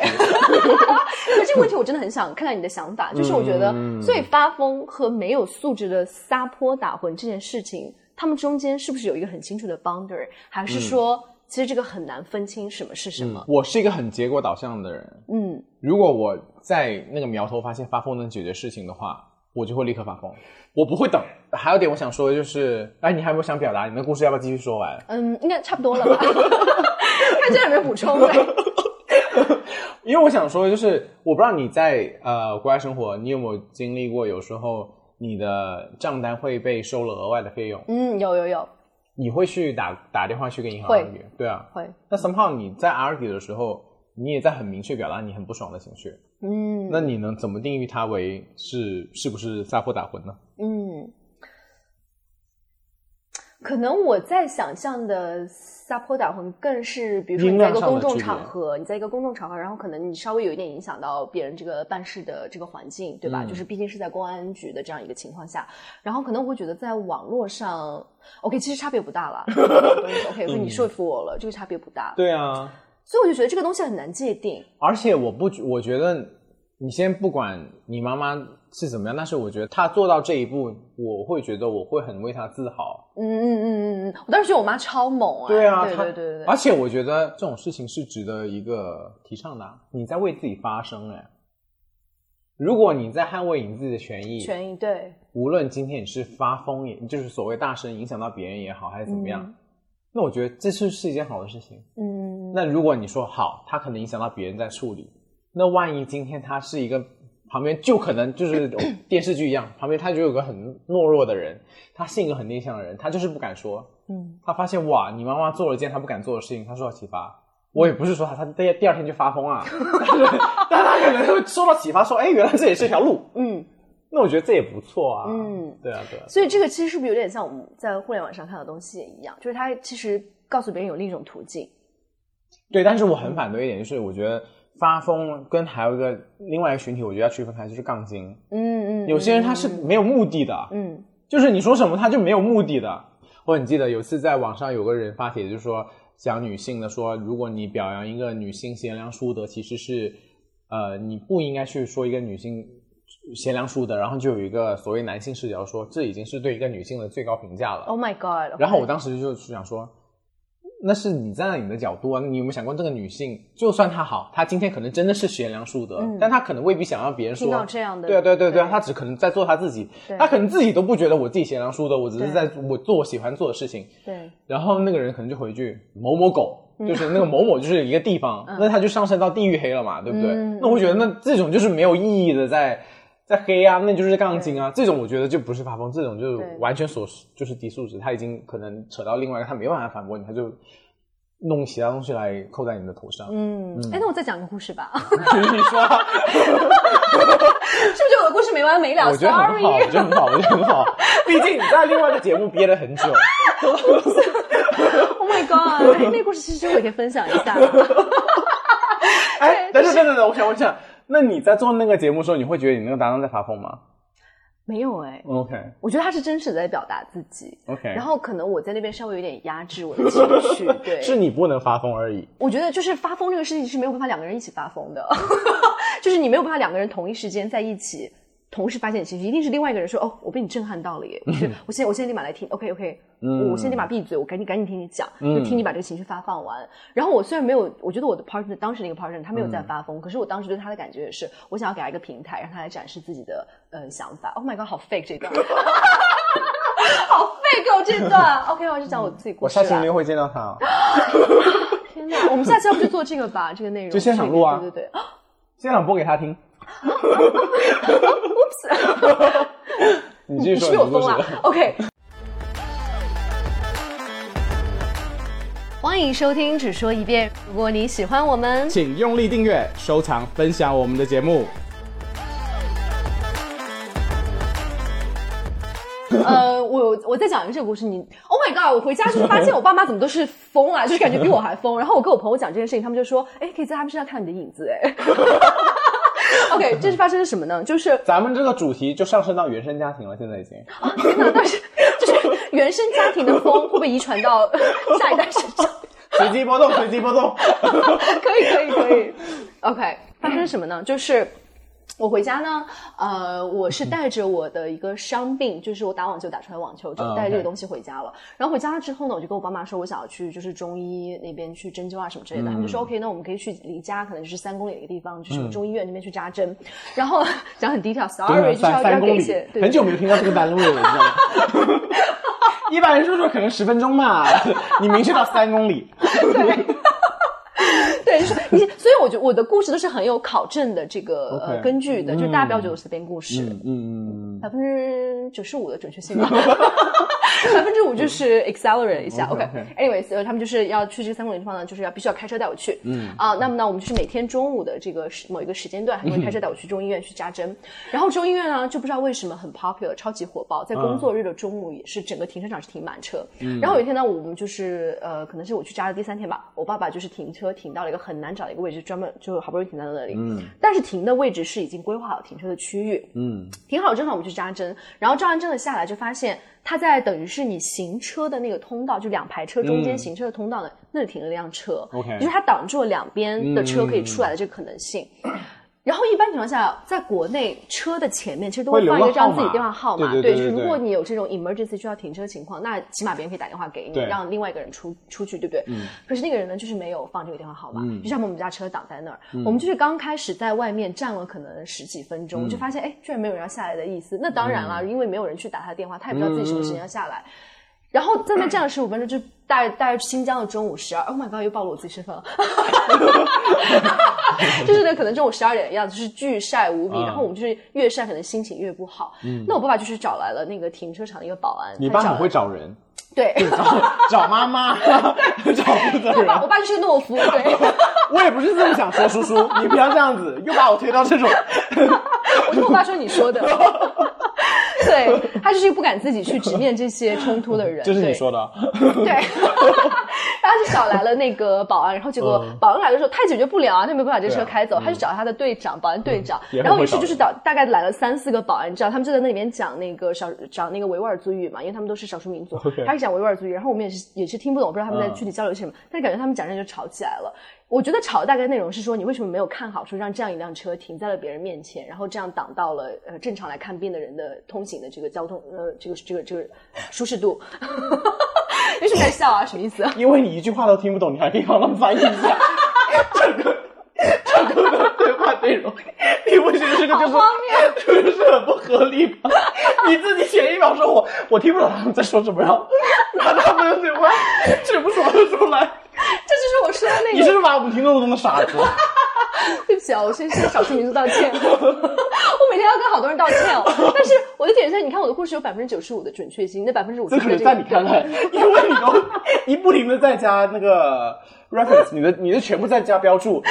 可 这个问题我真的很想看看你的想法，就是我觉得，嗯所以发疯和没有素质的撒泼打混这件事情，他们中间是不是有一个很清楚的 boundary，还是说、其实这个很难分清什么是什么？我是一个很结果导向的人，嗯如果我在那个苗头发现发疯能解决事情的话，我就会立刻发疯，我不会等。还有点我想说的就是，哎，你还有没有想表达？你的故事要不要继续说完？嗯，应该差不多了吧？看这有没有补充嘞？因为我想说的就是，我不知道你在呃国外生活，你有没有经历过，有时候你的账单会被收了额外的费用，嗯，有有有，你会去打打电话去跟银行 argue，对啊。会，那 somehow 你在 argue 的时候，你也在很明确表达你很不爽的情绪，嗯。那你能怎么定义它为是是不是撒泼打混呢？嗯，可能我在想象的撒泼打混更是，比如说你在一个公众场合，你在一个公众场合，然后可能你稍微有一点影响到别人这个办事的这个环境，对吧？嗯就是毕竟是在公安局的这样一个情况下，然后可能我会觉得在网络上，OK，其实差别不大了。OK，你说服我了，这个差别不大，对啊，所以我就觉得这个东西很难界定。而且我不觉，我觉得你先不管你妈妈是怎么样，但是我觉得他做到这一步，我会觉得我会很为他自豪。嗯嗯嗯嗯嗯，我当时觉得我妈超猛啊、对啊，对对对对对，而且我觉得这种事情是值得一个提倡的啊，你在为自己发声哎。如果你在捍卫你自己的权益，权益对，无论今天你是发疯也，就是所谓大声影响到别人也好，还是怎么样，嗯那我觉得这是是一件好的事情。嗯，那如果你说好，他可能影响到别人在处理，那万一今天他是一个旁边就可能就是 电视剧一样，旁边他就有个很懦弱的人，他性格很内向的人，他就是不敢说。嗯，他发现哇，你妈妈做了一件他不敢做的事情，他受到启发。我也不是说他他第第二天就发疯啊，但他可能会受到启发，说哎，原来这也是条路。嗯，那我觉得这也不错啊。嗯，对啊，对啊。所以这个其实是不是有点像我们在互联网上看到的东西也一样，就是他其实告诉别人有另一种途径。对，但是我很反对一点，就是我觉得发疯跟还有一个另外一个群体，我觉得要区分开，就是杠精。嗯嗯，有些人他是没有目的的，嗯就是你说什么他就没有目的的。我很记得有一次在网上有个人发帖，就是说讲女性的，说如果你表扬一个女性贤良淑德，其实是呃你不应该去说一个女性贤良淑德，然后就有一个所谓男性视角说这已经是对一个女性的最高评价了。，Oh my God！然后我当时就是想说，那是你站在你的角度啊，你有没有想过这个女性，就算她好，她今天可能真的是贤良淑德，但她可能未必想让别人说嗯听到这样的对啊，对啊对啊对啊，对她只可能在做她自己，她可能自己都不觉得我自己贤良淑德，我只是在我做我喜欢做的事情。对，然后那个人可能就回一句某某狗。嗯就是那个某某，就是一个地方，那他就上升到地狱黑了嘛，对不对？嗯那我觉得那这种就是没有意义的在在黑啊，那就是杠精啊，这种我觉得就不是发疯，这种就是完全所就是低素质，他已经可能扯到另外一个，他没办法反驳你，他就弄其他东西来扣在你的头上。嗯，哎，那我再讲个故事吧，你说，是不是我的故事没完没了？我觉得很好，我觉得很好，我觉得很好。毕竟你在另外一个节目憋了很久，Oh my God！哎，那故事其实我也可以分享一下。哎，等等等等等，我想问一下，那你在做那个节目的时候，你会觉得你那个搭档在发疯吗没有哎，？OK 我觉得他是真实的在表达自己。OK，然后可能我在那边稍微有点压制我的情绪，对，是你不能发疯而已。我觉得就是发疯这个事情是没有办法两个人一起发疯的，就是你没有办法两个人同一时间在一起。同时发现情绪，一定是另外一个人说：“哦，我被你震撼到了耶！” 就是我现在我现在立马来听，OK OK，、嗯我现在立马闭嘴，我赶紧赶紧听你讲，就听你把这个情绪发放完。然后我虽然没有，我觉得我的 partner 当时那个 partner 他没有在发疯，可是我当时对他的感觉也是，我想要给他一个平台，让他来展示自己的呃想法。Oh my god，好 fake 这段，好 fake 哦这段。OK，我就讲我自己故我事我。下期一定会见到他哦。天哪，我们下次要不就做这个吧？这个内容就现场录啊对对对。现场播给他听。你继续你是说 不是有疯了。？OK。欢迎收听，只说一遍。如果你喜欢我们，请用力订阅、收藏、分享我们的节目。呃，我我再讲一个这个故事。你，Oh my god！我回家就是发现我爸妈怎么都是疯了，就是感觉比我还疯。然后我跟我朋友讲这件事情，他们就说：“哎，可以在他们身上看到你的影子。”哎 OK，这是发生了什么呢？就是咱们这个主题就上升到原生家庭了，现在已经。啊，天哪！但是就是原生家庭的风会不会遗传到 下一代身上？随机波动，随机波动。可以，可以，可以。OK，发生什么呢？就是我回家呢，呃，我是带着我的一个伤病，就是我打网球打出来网球肘，嗯带这个东西回家了。然后回家了之后呢，我就跟我爸妈说，我想要去就是中医那边去针灸啊什么之类的。他们就说 OK，那我们可以去离家可能就是三公里的一个地方，就是中医院那边去扎针。然后 讲很低调，sorry，就是要要三三公里给一些，对很久没有听到这个单位了，你知道吗？一般人说说可能十分钟嘛，你明确到三公里。对，就所以我觉得我的故事都是很有考证的这个呃根据的，就是大家不要觉得我随便故事。嗯嗯百分之九十五的准确性吧，百分之五就是 accelerate 一下。OK，anyways，、呃他们就是要去这三公里地方呢，就是要必须要开车带我去。嗯啊，那么呢，我们就是每天中午的这个时某一个时间段，他们会开车带我去中医院去扎针。然后中医院呢，就不知道为什么很 popular，超级火爆，在工作日的中午也是整个停车场是停满车。然后有一天呢，我们就是呃，可能是我去扎的第三天吧，我爸爸就是停车停到了一个很难找的一个位置，专门就好不容易停在那里。嗯，但是停的位置是已经规划好停车的区域。嗯停好之后，我们去扎针，然后扎完针了下来，就发现它在等于是你行车的那个通道，就两排车中间嗯行车的通道呢，那里停了一辆车 OK 就是它挡住了两边的车可以出来的这个可能性。然后一般情况下，在国内车的前面其实都会放一个这样自己电话号码，对对对就是对如果你有这种 emergency 需要停车情况，那起码别人可以打电话给你，让另外一个人出出去，对不对？嗯。可是那个人呢，就是没有放这个电话号码，嗯。就像我们家车挡在那儿，我们就是刚开始在外面站了可能十几分钟，就发现哎，居然没有人要下来的意思。那当然了，因为没有人去打他的电话，他也不知道自己什么时间要下来。然后在那站了十五分钟，就大概大概新疆的中午十二，Oh my god，又暴露我自己身份了，就是呢，可能中午十二点的样子，就是巨晒无比，嗯然后我们就是越晒可能心情越不好。嗯那我爸爸就是找来了那个停车场的一个保安，你爸很会他找人，对。找找妈妈，找负责人我爸，。我爸就是个懦夫，对，我也不是这么想说，叔叔，你不要这样子，又把我推到这种。我听我爸说你说的，对他就是不敢自己去直面这些冲突的人，就是你对。说的，对，然后就找来了那个保安，然后结果嗯。保安来的时候他解决不了啊，他没办法把这车开走，他就找他的队长，保安队长，然后于是就是找大概来了三四个保安，你知道他们就在那里面讲那个少讲那个维吾尔族语嘛，因为他们都是少数民族他是讲维吾尔族语，然后我们也是也是听不懂，不知道他们在嗯。具体交流些什么，但是感觉他们讲着就吵起来了。我觉得吵的大概内容是说，你为什么没有看好，说让这样一辆车停在了别人面前，然后这样挡到了呃正常来看病的人的通行的这个交通呃这个这个这个舒适度。为什么在笑啊？什么意思？因为你一句话都听不懂，你还可以帮他们翻译一下整个整个的对话内容，你不觉得这个就是好荒谬 这个是很不合理吗？你自己前一秒说我我听不懂他们在说什么，然后把他们的对话全部说了出来，这就是我说的那你个。是不是把我们听众都当傻子？对不起啊，我先向少数民族道歉。我每天要跟好多人道歉哦。但是我的点是，你看我的故事有百分之九十五的准确性，那百分之五这可能在你看来，因为你都一不停的在加那个 reference，你的你的全部在加标注，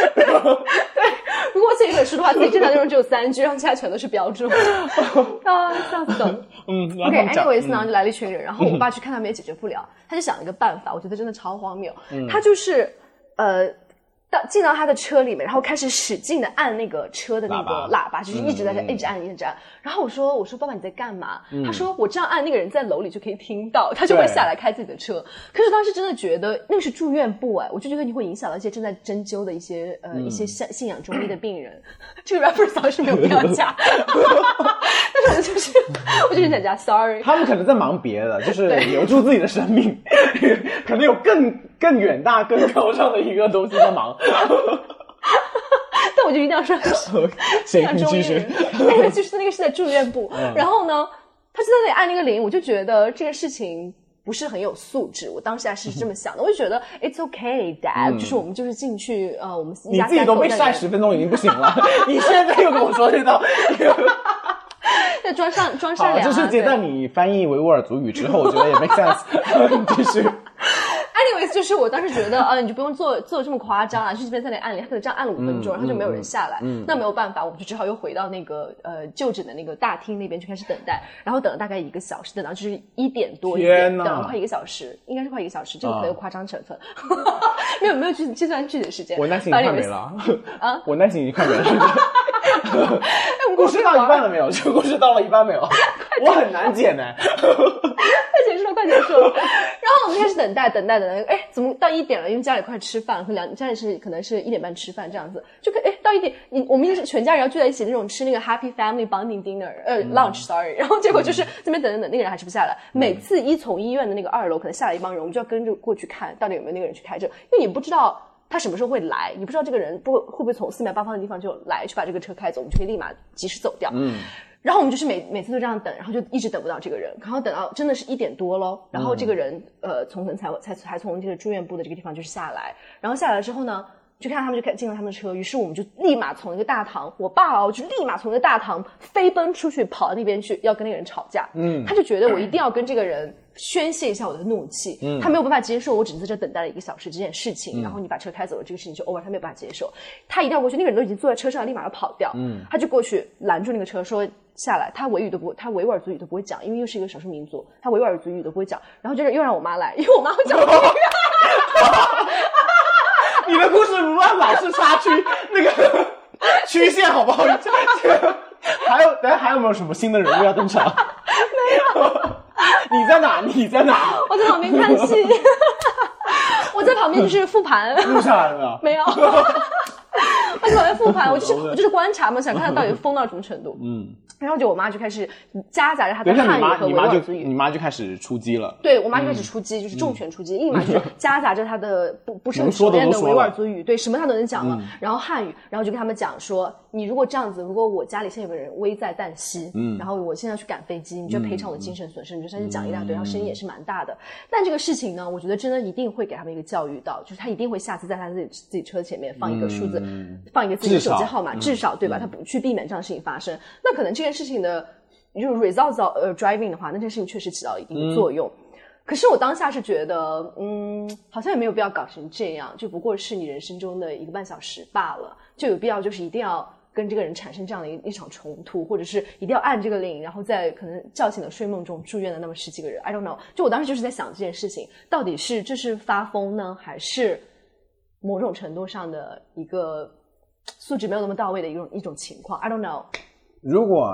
如果我写一本书的话，自己正常内容只有三句，然后其他全都是标注。啊，笑死了。嗯，然后他们讲 OK，anyways 呢，就来了一群人，然后我 爸去看他们也解决不了，他就想了一个办法，我觉得真的超荒谬。嗯他就是呃。到进到他的车里面，然后开始使劲的按那个车的那个喇叭喇叭，就是一直在嗯一直按一直按。然后我说我说爸爸你在干嘛？他说我这样按那个人在楼里就可以听到，他就会下来开自己的车。可是当时真的觉得那个是住院部哎，我就觉得你会影响到一些正在针灸的一些呃、一些信信仰中医的病人。这个 reference 好像是没有必要加，但是 我就是我就是想加 sorry。他们可能在忙别的，就是留住自己的生命，可能有更更远大、更高尚的一个东西在忙。但我就一定要说 是信仰行，你继续那个就是那个是在住院部，然后呢，他就在那里按那个铃，我就觉得这个事情。不是很有素质，我当时还是这么想的，我就觉得 it's okay, dad，、就是我们就是进去，呃，我们你自己都被晒十分钟已经不行了，你现在又跟我说这道，在装上装善好，良、啊。这是接到你翻译维吾尔族语之后，我觉得也 make sense。继续，Anyways，就是我当时觉得，啊，你就不用做做这么夸张啊，去这边在那按铃，他可能这样按了五分钟，然后就没有人下来。那没有办法，我们就只好又回到那个呃就诊的那个大厅那边去开始等待，然后等了大概一个小时，等到就是一点多一点，天哪等了快一个小时，应该是快一个小时，这个可能有啊夸张成分，没有没有去计算具体时间。我耐心快没了啊，我耐心已经快没了。哎，故事到一半了，没有？这个故事到了一半没有？我很难剪呢。快结束了，快结束了。然后我们开始等待，等待，等待。哎，怎么到一点了？因为家里快吃饭，和两家里是可能是一点半吃饭这样子，就可哎到一点，你我们一直全家人要聚在一起那种吃那个 Happy Family Bonding Dinner，呃、lunch，sorry。然后结果就是这边等等等，那个人还吃不下来。每次一从医院的那个二楼可能下来一帮人，我们就要跟着过去看到底有没有那个人去开车，因为你不知道。他什么时候会来？你不知道这个人不会会不会从四面八方的地方就来，去把这个车开走，我们就可以立马及时走掉。嗯，然后我们就是每每次都这样等，然后就一直等不到这个人，然后等到真的是一点多喽，然后这个人、呃从可能才才才从这个住院部的这个地方就是下来，然后下来了之后呢，就看到他们就开进了他们的车，于是我们就立马从一个大堂，我爸哦就立马从一个大堂飞奔出去跑到那边去要跟那个人吵架，嗯，他就觉得我一定要跟这个人。宣泄一下我的怒气，嗯，他没有办法接受我只是在这等待了一个小时这件事情，然后你把车开走了，这个事情就 over，他没有办法接受，他一定要过去，那个人都已经坐在车上，立马要跑掉，嗯，他就过去拦住那个车说下来，他维语都不会，他维吾尔族语都不会讲，因为又是一个少数民族，他维吾尔族语都不会讲，然后就是又让我妈来，因为我妈会讲维语，你的故事不要老是插曲那个 曲线，好不好？还有，等下还有没有什么新的人物要登场？没有。你在哪？你在哪？我在旁边看戏，我在旁边就是复盘，录下来了没有？没有。我在旁边复盘，我就是我就是观察嘛，想看他到底疯到什么程度。嗯，然后就我妈就开始夹杂着她的汉语和维吾你妈就尔族语你。妈就开始出击了。对我妈就开始出击，就是重拳出击，立马就是夹杂着她的不不是很熟练的维吾尔族语，对什么她都能讲了，然后汉语，然后就跟他们讲说，你如果这样子，如果我家里现在有个人危在旦夕，嗯，然后我现在去赶飞机，你就赔偿我精神损失，你就开始讲一大堆，然后声音也是蛮大的。但这个事情呢，我觉得真的一定会给他们一个教育到，就是他一定会下次在他自己自己车前面放一个数字，放一个自己的手机号码，至少对吧？他不去避免这样的事情发生，那可能这件事情的就是 results of 呃 driving 的话，那件事情确实起到一定的作用。可是我当下是觉得，嗯，好像也没有必要搞成这样，就不过是你人生中的一个半小时罢了，就有必要就是一定要跟这个人产生这样的一一场冲突，或者是一定要按这个铃，然后在可能叫醒了睡梦中住院的那么十几个人，I don't know。就我当时就是在想这件事情，到底是这是发疯呢，还是某种程度上的一个素质没有那么到位的一种一种情况？I don't know。如果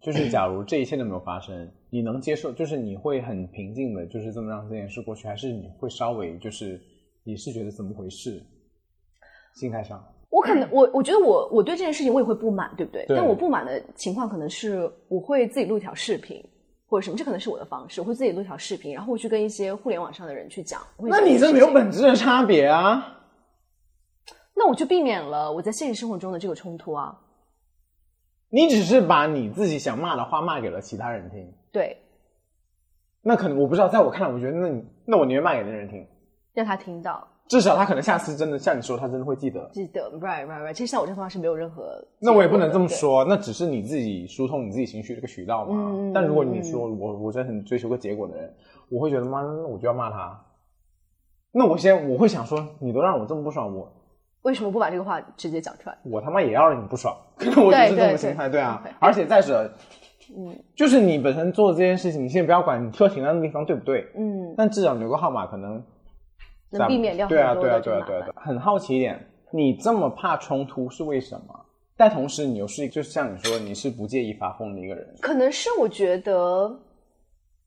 就是假如这一切都没有发生。你能接受，就是你会很平静的，就是这么让这件事过去，还是你会稍微就是你是觉得怎么回事？心态上，我可能我我觉得我我对这件事情我也会不满，对不对？但我不满的情况可能是我会自己录一条视频或者什么，这可能是我的方式，我会自己录一条视频，然后我去跟一些互联网上的人去讲。那你这没有本质的差别啊？那我就避免了我在现实生活中的这个冲突啊。你只是把你自己想骂的话骂给了其他人听。对，那可能我不知道，在我看来，我觉得那你那我宁愿骂给那人听，让他听到，至少他可能下次真的像你说，他真的会记得。记得，right right right。其实像我这方是没有任何，那我也不能这么说，那只是你自己疏通你自己情绪的一个渠道嘛。嗯但如果你说我我真的很追求个结果的人，我会觉得妈，那我就要骂他。那我先我会想说，你都让我这么不爽，我为什么不把这个话直接讲出来？我他妈也要让你不爽，我就是这种心态，对啊。而且再者。嗯，就是你本身做这件事情，你先不要管你车停在那个地方对不对，嗯，但至少留个号码，可能能避免掉对啊，对啊，对啊，对啊。很好奇一点，你这么怕冲突是为什么？但同时你又是，就像你说，你是不介意发疯的一个人。可能是我觉得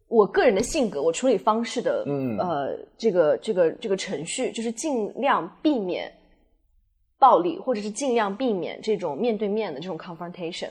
我个人的性格，我处理方式的，嗯，呃，这个这个这个程序，就是尽量避免暴力，或者是尽量避免这种面对面的这种 confrontation。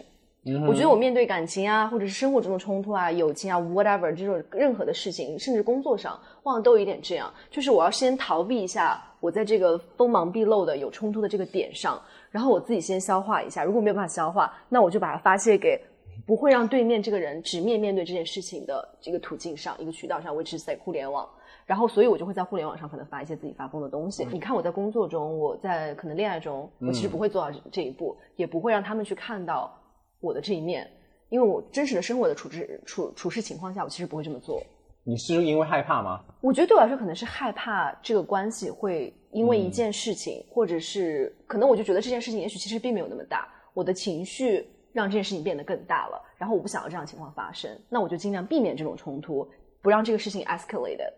我觉得我面对感情啊，或者是生活中的冲突啊、友情啊，whatever 这种任何的事情，甚至工作上，往往都有一点这样，就是我要先逃避一下我在这个锋芒毕露的有冲突的这个点上，然后我自己先消化一下。如果没有办法消化，那我就把它发泄给不会让对面这个人直面面对这件事情的这个途径上、一个渠道上，维持在互联网。然后，所以我就会在互联网上可能发一些自己发疯的东西。你看我在工作中，我在可能恋爱中，我其实不会做到这一步，也不会让他们去看到。我的这一面，因为我真实的生活的处置处处事情况下，我其实不会这么做。你是因为害怕吗？我觉得对我来说，可能是害怕这个关系会因为一件事情，或者是可能我就觉得这件事情也许其实并没有那么大，我的情绪让这件事情变得更大了，然后我不想要这样情况发生，那我就尽量避免这种冲突，不让这个事情 escalate，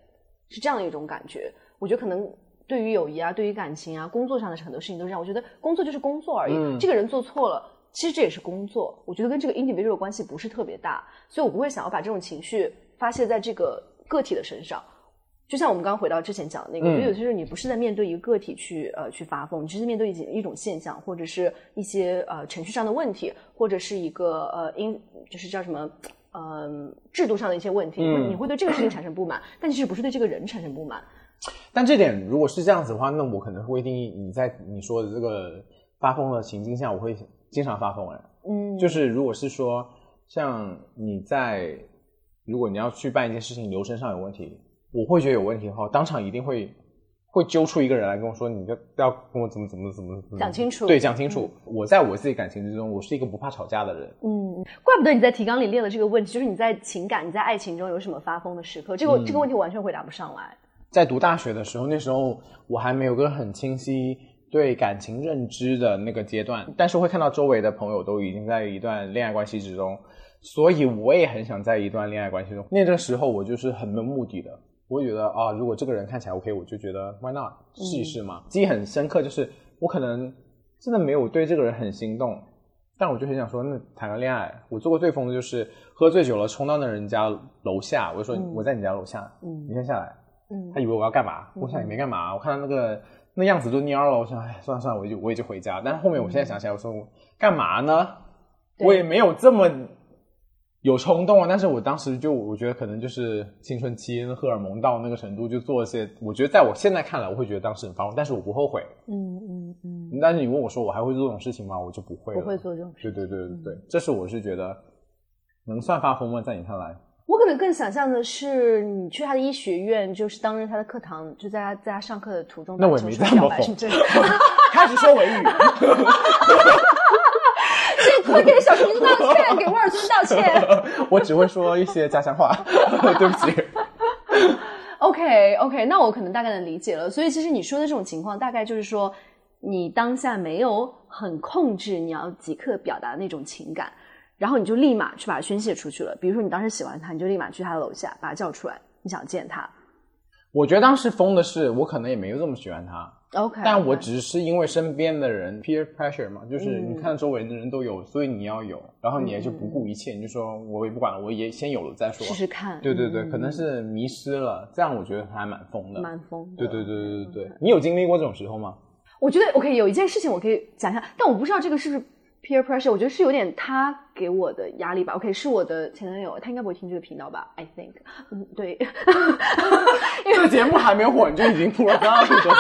是这样的一种感觉。我觉得可能对于友谊啊，对于感情啊，工作上的很多事情都是这样。我觉得工作就是工作而已，这个人做错了。其实这也是工作，我觉得跟这个 individual 关系不是特别大，所以我不会想要把这种情绪发泄在这个个体的身上。就像我们刚刚回到之前讲的那个，我觉得有些时候你不是在面对一个个体去呃去发疯，你是面对一一种现象，或者是一些呃程序上的问题，或者是一个呃因就是叫什么嗯制度上的一些问题，你会对这个事情产生不满，但其实不是对这个人产生不满。但这点如果是这样子的话，那我可能会定义你在你说的这个发疯的情境下，我会。经常发疯哎，嗯，就是如果是说像你在，如果你要去办一件事情，流程上有问题，我会觉得有问题的话，当场一定会会揪出一个人来跟我说，你就要跟我怎么怎么怎么讲清楚，对，讲清楚。我在我自己感情之中，我是一个不怕吵架的人，嗯，怪不得你在提纲里列了这个问题，就是你在情感、你在爱情中有什么发疯的时刻？这个这个问题我完全回答不上来。在读大学的时候，那时候我还没有个很清晰。对感情认知的那个阶段，但是会看到周围的朋友都已经在一段恋爱关系之中，所以我也很想在一段恋爱关系中。那个时候我就是很没有目的的，我会觉得啊，如果这个人看起来 OK，我就觉得 Why not 试一试嘛。记忆很深刻，就是我可能真的没有对这个人很心动，但我就很想说，那谈个恋爱。我做过最疯的就是喝醉酒了冲到那人家楼下，我就说我在你家楼下，你先下来。他以为我要干嘛？我想也没干嘛，我看到那个。那样子就蔫了，我想，哎，算了算了，我就我也就回家。但是后面我现在想起来，我说干嘛呢？我也没有这么有冲动啊。但是我当时就我觉得可能就是青春期荷尔蒙到那个程度，就做一些。我觉得在我现在看来，我会觉得当时很发疯，但是我不后悔。嗯嗯嗯。但是你问我说我还会做这种事情吗？我就不会了。不会做这种事。对对对对对，这是我是觉得能算发疯吗？在你看来？我可能更想象的是，你去他的医学院，就是当着他的课堂，就在他在他上课的途中，那我也没这么疯。开始说维语，这快给小熊道歉，给沃尔尊道歉。我只会说一些家乡话，对不起。OK OK，那我可能大概能理解了。所以其实你说的这种情况，大概就是说你当下没有很控制你要即刻表达的那种情感，然后你就立马去把它宣泄出去了。比如说你当时喜欢他，你就立马去他的楼下把他叫出来，你想见他。我觉得当时疯的是，我可能也没有这么喜欢他，OK，但我只是因为身边的人 peer pressure 嘛，就是嗯你看周围的人都有，所以你要有，然后你也就不顾一切，你就说我也不管了，我也先有了再说。试试看。对对对，嗯可能是迷失了，这样我觉得还蛮疯的。蛮疯的。对对对对对对，你有经历过这种时候吗？我觉得 OK，有一件事情我可以讲一下，但我不知道这个是不是 peer pressure，我觉得是有点他给我的压力吧。OK，是我的前男友，他应该不会听这个频道吧？I think，嗯，对，这个节目还没有火，你就已经铺了刚刚这些。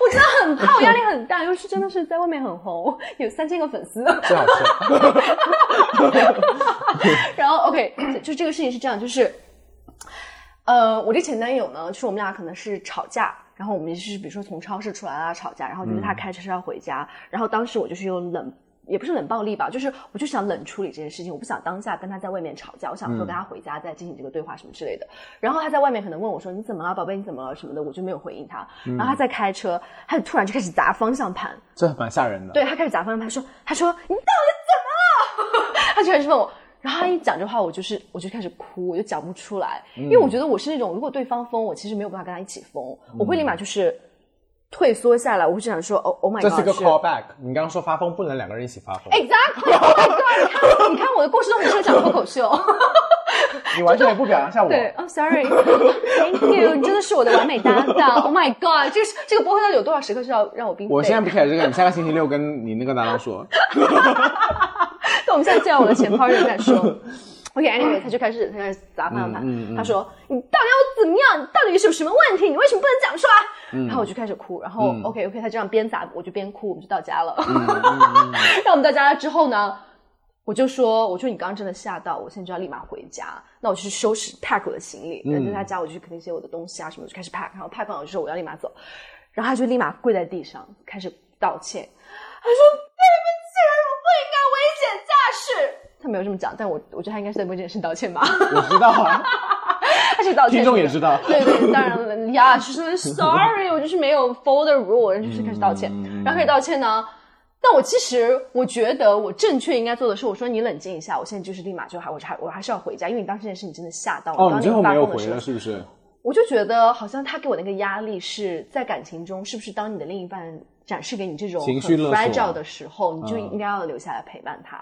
我真的很怕，我压力很大，又是真的是在外面很红，有三千个粉丝。最好是，然后 OK，就这个事情是这样，就是，呃，我这前男友呢，就是我们俩可能是吵架，然后我们就是比如说从超市出来啊吵架，然后就是他开车是要回家，然后当时我就是用冷。也不是冷暴力吧，就是我就想冷处理这件事情，我不想当下跟他在外面吵架，我想说跟他回家再进行这个对话什么之类的。然后他在外面可能问我说你怎么了，宝贝你怎么了什么的，我就没有回应他。然后他在开车，他就突然就开始砸方向盘，这蛮吓人的。对他开始砸方向盘，说他说你到底怎么了？他就开始问我，然后他一讲这话，我就是我就开始哭，我就讲不出来，因为我觉得我是那种如果对方疯，我其实没有办法跟他一起疯，我会立马就是退缩下来，我会只想说哦 oh my god，这是个 callback。你刚刚说发疯不能两个人一起发疯，Exactly, oh my god！你看，你看我的故事都很适合讲脱口秀。你完全也不表扬一下我。对，哦、s o r r y t h a n k you，你真的是我的完美搭档。Oh my god，这个这个播客到底有多少时刻是要让我冰我现在？不 care 这个，你下个星期六跟你那个搭档说。那我们现在见到我的前 partner 再说。OK，anyway，、他就开始他开始砸方向盘，嗯嗯嗯他说：“你到底要怎么样？你到底是有什么问题？你为什么不能讲出来？”然后我就开始哭，然后、嗯 OK OK，他这样边砸我就边哭，我们就到家了。然后我们到家了之后呢，我就说，我说你刚刚真的吓到，我现在就要立马回家。那我就去收拾 pack 我的行李，嗯那在他家我就去肯定一些我的东西啊什么，我就开始 pack。然后 pack 完我就说我要立马走，然后他就立马跪在地上开始道歉，他说对不起，我不应该危险驾驶。他没有这么讲，但我我觉得他应该是在为这件事道歉吧。我知道啊，他是道歉，听众也知道。对对，当然了呀，就是 sorry，我就是没有 follow the rule，就是开始道歉，嗯然后开始道歉呢。但我其实我觉得我正确应该做的是，我说你冷静一下，我现在就是立马就还我还我还是要回家，因为你当时这件事你真的吓到我。哦，当你最后没有回了发疯的时候是不是？我就觉得好像他给我那个压力是在感情中，是不是当你的另一半展示给你这种很情绪 fragile 的时候，你就嗯应该要留下来陪伴他。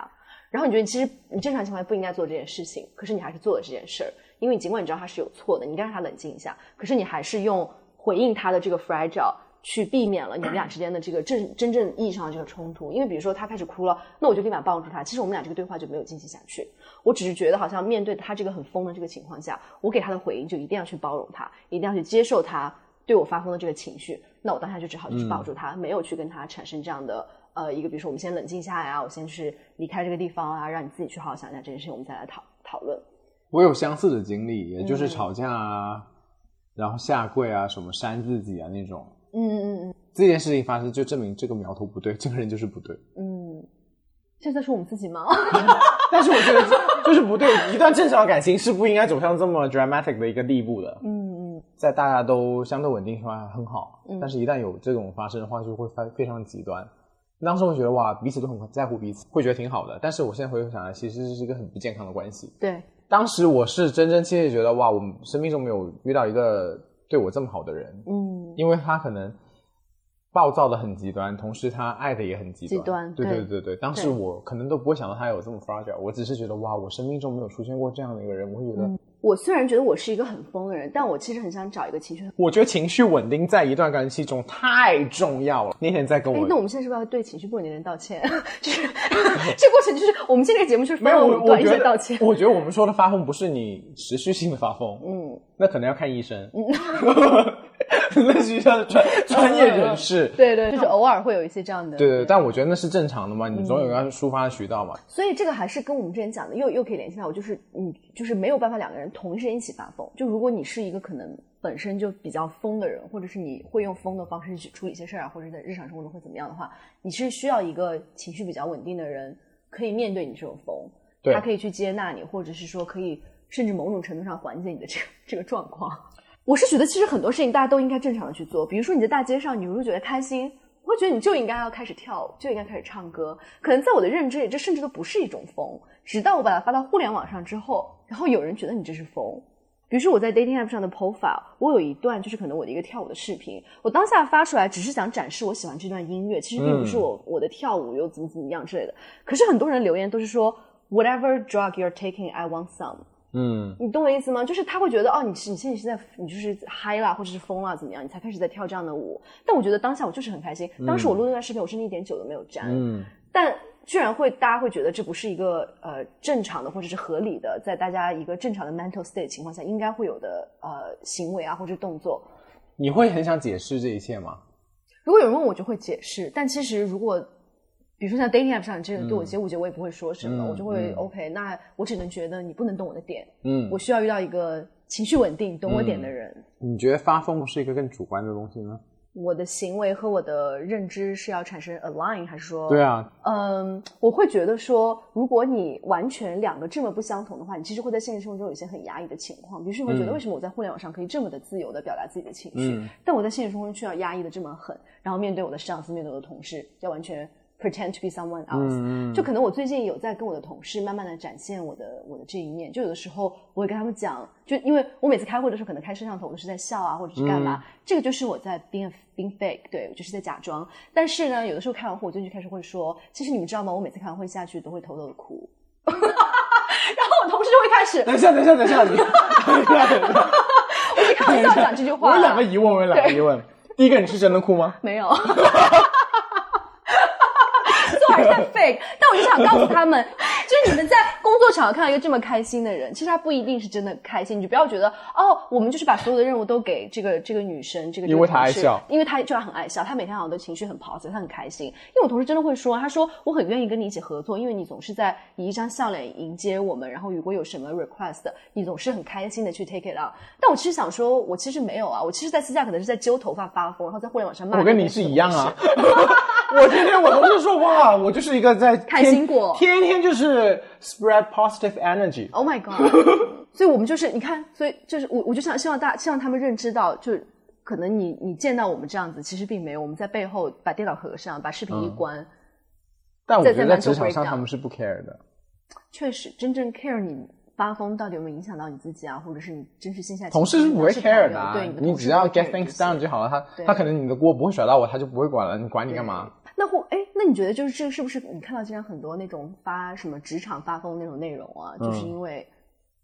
然后你觉得其实你正常情况下不应该做这件事情，可是你还是做了这件事儿，因为你尽管你知道他是有错的，你应该让他冷静一下，可是你还是用回应他的这个 fragile 去避免了你们俩之间的这个正真正意义上的这个冲突。因为比如说他开始哭了，那我就立马抱住他，其实我们俩这个对话就没有进行下去。我只是觉得好像面对他这个很疯的这个情况下，我给他的回应就一定要去包容他，一定要去接受他对我发疯的这个情绪。那我当下就只好就去抱住他，没有去跟他产生这样的呃一个，比如说我们先冷静下来啊，我先去离开这个地方啊，让你自己去好好想一下这件事情，我们再来讨讨论。我有相似的经历，也就是嗯吵架啊，然后下跪啊，什么扇自己啊那种。嗯嗯嗯这件事情发生，就证明这个苗头不对，这个人就是不对。嗯，现在是我们自己吗？但是我觉得就是不对，一段正常的感情是不应该走向这么 dramatic 的一个地步的。嗯嗯在大家都相对稳定情况下很好，嗯但是一旦有这种发生的话，就会非非常极端。当时我觉得哇，彼此都很在乎彼此，会觉得挺好的。但是我现在回头想来，其实这是一个很不健康的关系。对，当时我是真真切切觉得哇，我生命中没有遇到一个对我这么好的人，嗯因为他可能暴躁的很极端，同时他爱的也很极端。极端对对对对对，当时我可能都不会想到他有这么 fragile，我只是觉得哇，我生命中没有出现过这样的一个人，我会觉得，我虽然觉得我是一个很疯的人，但我其实很想找一个情绪。我觉得情绪稳定在一段关系中太重要了。那天在跟我，哎那我们现在是不是要对情绪不稳定的人道歉？就是这过程，就是我们现在这个节目就是没有我分了五段一我觉得道歉。我觉得我们说的发疯不是你持续性的发疯，嗯，那可能要看医生。类似于像专专业人士。对对，就是偶尔会有一些这样的。对对，但我觉得那是正常的嘛，你总有一个抒发的渠道嘛。所以这个还是跟我们之前讲的，又又可以联系到，我就是你就是没有办法两个人同一时间一起发疯。就如果你是一个可能本身就比较疯的人，或者是你会用疯的方式去处理一些事儿啊，或者在日常生活中会怎么样的话，你是需要一个情绪比较稳定的人，可以面对你这种疯，对他可以去接纳你，或者是说可以甚至某种程度上缓解你的这个这个状况。我是觉得其实很多事情大家都应该正常的去做，比如说你在大街上，你如果觉得开心。我会觉得你就应该要开始跳舞，就应该开始唱歌。可能在我的认知里，这甚至都不是一种疯。直到我把它发到互联网上之后，然后有人觉得你这是疯。比如说我在 dating app 上的 profile，我有一段就是可能我的一个跳舞的视频，我当下发出来只是想展示我喜欢这段音乐，其实并不是我、我的跳舞又怎么怎么样之类的。可是很多人留言都是说 whatever drug you're taking, I want some。嗯，你懂我意思吗？就是他会觉得哦，你是你现在是在你就是嗨啦，或者是疯啦，怎么样，你才开始在跳这样的舞。但我觉得当下我就是很开心。当时我录那段视频，我甚至一点酒都没有沾。嗯，但居然会大家会觉得这不是一个呃正常的或者是合理的，在大家一个正常的 mental state 情况下应该会有的呃行为啊或者动作。你会很想解释这一切吗？如果有人问我，就会解释。但其实如果比如说像 dating app 上这个对我一些误解，我也不会说什么，嗯我就会、嗯 OK。那我只能觉得你不能懂我的点，嗯，我需要遇到一个情绪稳定、懂我点的人。你觉得发疯不是一个更主观的东西吗？我的行为和我的认知是要产生 align，还是说？对啊，嗯，我会觉得说，如果你完全两个这么不相同的话，你其实会在现实生活中有一些很压抑的情况。比如说，你会觉得嗯为什么我在互联网上可以这么的自由的表达自己的情绪，嗯但我在现实生活中却要压抑的这么狠，然后面对我的上司，面对我的同事，要完全 pretend to be someone else。就可能我最近有在跟我的同事慢慢的展现我的我的这一面，就有的时候我会跟他们讲，就因为我每次开会的时候可能开摄像头我都是在笑啊，或者是干嘛，这个就是我在 being being fake，对，我就是在假装。但是呢，有的时候开完会我就就开始会说，其实你们知道吗？我每次开完会下去都会偷偷的哭，然后我同事就会开始，等一下，等一下，等一下，我就开玩笑讲这句话我有，两个疑问，我有两个疑问。第一个，你是真的哭吗？没有。还是在 fake，但我就想告诉他们，就是你们在工作场合看到一个这么开心的人，其实他不一定是真的开心，你就不要觉得哦，我们就是把所有的任务都给这个这个女生，这个因为她爱笑因为她就她很爱笑，她每天好像都情绪很 positive，她很开心。因为我同事真的会说，他说我很愿意跟你一起合作，因为你总是在以一张笑脸迎接我们，然后如果有什么 request，你总是很开心的去 take it on。但我其实想说，我其实没有啊，我其实在私下可能是在揪头发发疯，然后在互联网上骂。我跟你是一样啊。我天天我同事说哇，我就是一个在开心果天天就是 spread positive energy。Oh my god！所以我们就是你看，所以就是我我就想希望大希望他们认知到，就是可能你你见到我们这样子，其实并没有，我们在背后把电脑合上，把视频一关，但我觉得在职场上他们是不 care 的。确实真正 care 你发疯到底有没有影响到你自己啊，或者是你真实线下同事是不会 care 的、啊对，你只要 get things done 就好了。他他可能你的锅不会甩到我，他就不会管了。你管你干嘛？那或哎，那你觉得就是这个是不是你看到经常很多那种发什么职场发疯那种内容啊，就是嗯因为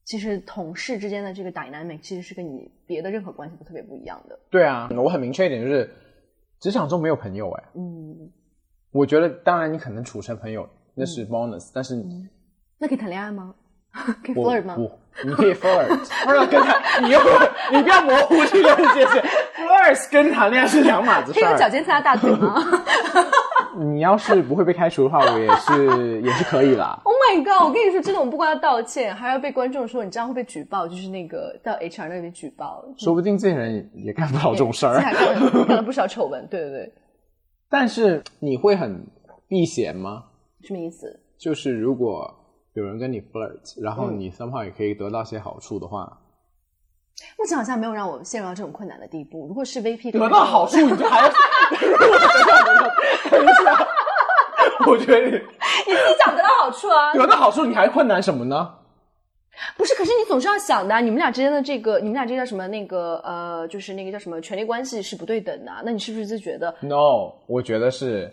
其实同事之间的这个 dynamic 其实是跟你别的任何关系都特别不一样的。对啊，我很明确一点，就是职场中没有朋友哎。嗯，我觉得当然你可能处成朋友那是 bonus，、但是那可以谈恋爱吗？可以 flirt 吗？不，你可以 flirt，flirt 跟他，你又你不要模糊这个界限，flirt 跟谈恋爱是两码子 事可以用脚儿。尖擦大腿吗 你要是不会被开除的话，我也是 也是可以啦。？Oh my god！我跟你说，真的，我们不光要道歉，还要被观众说你这样会被举报，就是那个到 HR 那里举报，说不定这些人也干不了这种事儿。还看了不少丑闻。对对对，但是你会很避嫌吗？什么意思？就是如果有人跟你 flirt，然后嗯你 somehow 也可以得到些好处的话，目前好像没有让我陷入到这种困难的地步。如果是 VP 得到好处你就还要等一下，我觉得你你自己讲得到好处啊，得到好处，你还困难什么呢？不是？可是你总是要想的啊，你们俩之间的这个，你们俩这叫什么？那个呃，就是那个叫什么权力关系是不对等的啊、那你是不是就觉得 No，我觉得是，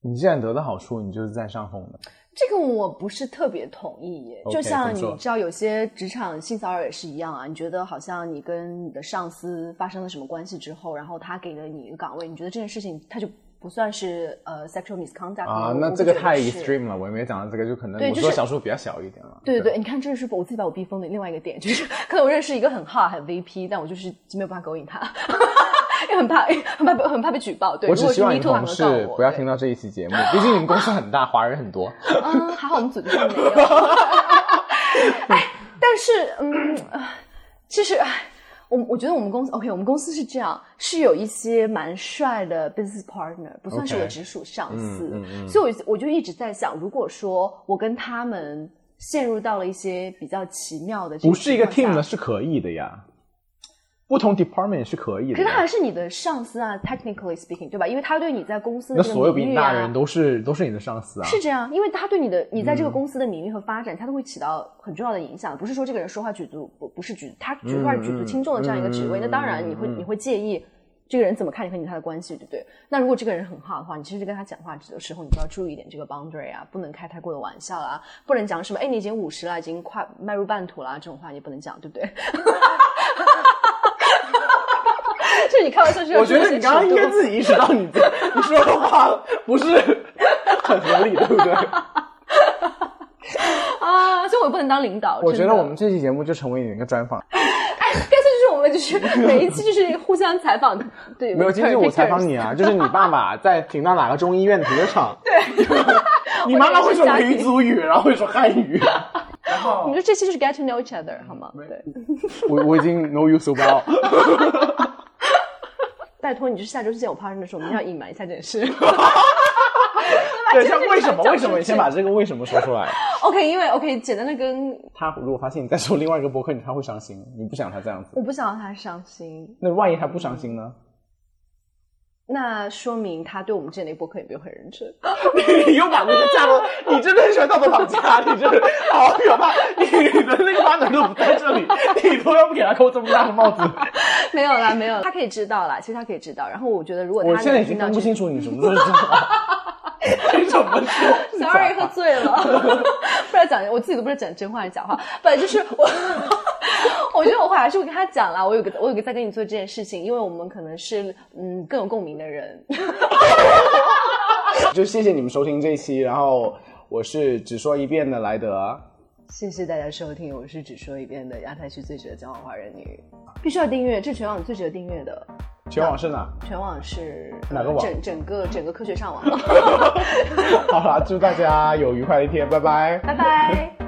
你既然得到好处，你就是占上风的。这个我不是特别同意就像你知道，有些职场性骚扰也是一样啊。你觉得好像你跟你的上司发生了什么关系之后，然后他给了你一个岗位，你觉得这件事情他就不算是呃 sexual misconduct 啊，那这个太 extreme 了，我也没讲到这个，就可能我对就是说小数比较小一点了。对对对，你看，这是我自己把我逼疯的另外一个点，就是 可能我认识一个很 hot 很 VP，但我就是没有办法勾引他，因 为很怕 很怕被很怕被举报。对，我只希望你们会告事我对不要听到这一期节目，毕竟你们公司很大，华人很多。嗯，还好我们组织上没有。哎，但是嗯，呃其实哎，我我觉得我们公司 OK，我们公司是这样，是有一些蛮帅的 business partner，不算是我直属上司嗯嗯嗯所以我我就一直在想，如果说我跟他们陷入到了一些比较奇妙的不是一个 team 是可以的呀，不同 department 是可以的。可是他还是你的上司啊，technically speaking，对吧？因为他对你在公司的那所有比你大人都是都是你的上司啊。是这样，因为他对你的你在这嗯个公司的名誉和发展，他都会起到很重要的影响。不是说这个人说话举足不不是举他举话举足轻重的这样一个职位，那当然你会嗯你会介意这个人怎么看你和你他的关系，对不对？那如果这个人很好的话，你其实跟他讲话的时候，你就要注意一点这个 boundary 啊，不能开太过的玩笑啦，不能讲什么哎你已经五十了，已经快迈入半途了这种话你不能讲，对不对？就是你开玩笑是要我觉得你刚刚应该自己意识到你这 你说的话不是很合理，对不对？啊，所以我也不能当领导。我觉得我们这期节目就成为你的一个专访。哎干脆就是我们就是每一期就是互相采访，对，没有，今天我采访你啊，就是你爸爸在停到哪个中医院停车场，对，你妈妈会说维族语，然后会说汉语，然后你说这期就是 get to know each other 好吗？对，我我已经 know you so well。拜托你，就是下周之前我 partner 的时候，我们一定要隐瞒一下这件事。对，像为什么？讲为什么？你先把这个为什么说出来。OK，因为 OK 简单的跟他如果发现你在说另外一个博客，他会伤心，你不想他这样子。我不想让他伤心，那万一他不伤心呢？那说明他对我们之前的播客也没有很认真。你又把那个架到，你真的很喜欢道德绑架，你真的好可怕！你的那个 partner 都不在这里，你都要不给他扣这么大的帽子。没有啦，没有啦，他可以知道啦，其实他可以知道。然后我觉得，如果他我现在已经能听不清楚你什么时候是真话，你怎么说？Sorry，喝醉了，不然讲我自己都不知道讲真话还是假话。本来就是我，我觉得我会还是会跟他讲啦。我有个我有个在跟你做这件事情，因为我们可能是嗯更有共鸣的人。就谢谢你们收听这一期，然后我是只说一遍的莱德。谢谢大家收听，我是只说一遍的亚太区最值得交往华人女，必须要订阅，这是全网最值得订阅的。全网是哪？全网是哪个网整整个整个科学上网。好啦，祝大家有愉快的一天，拜拜。拜拜。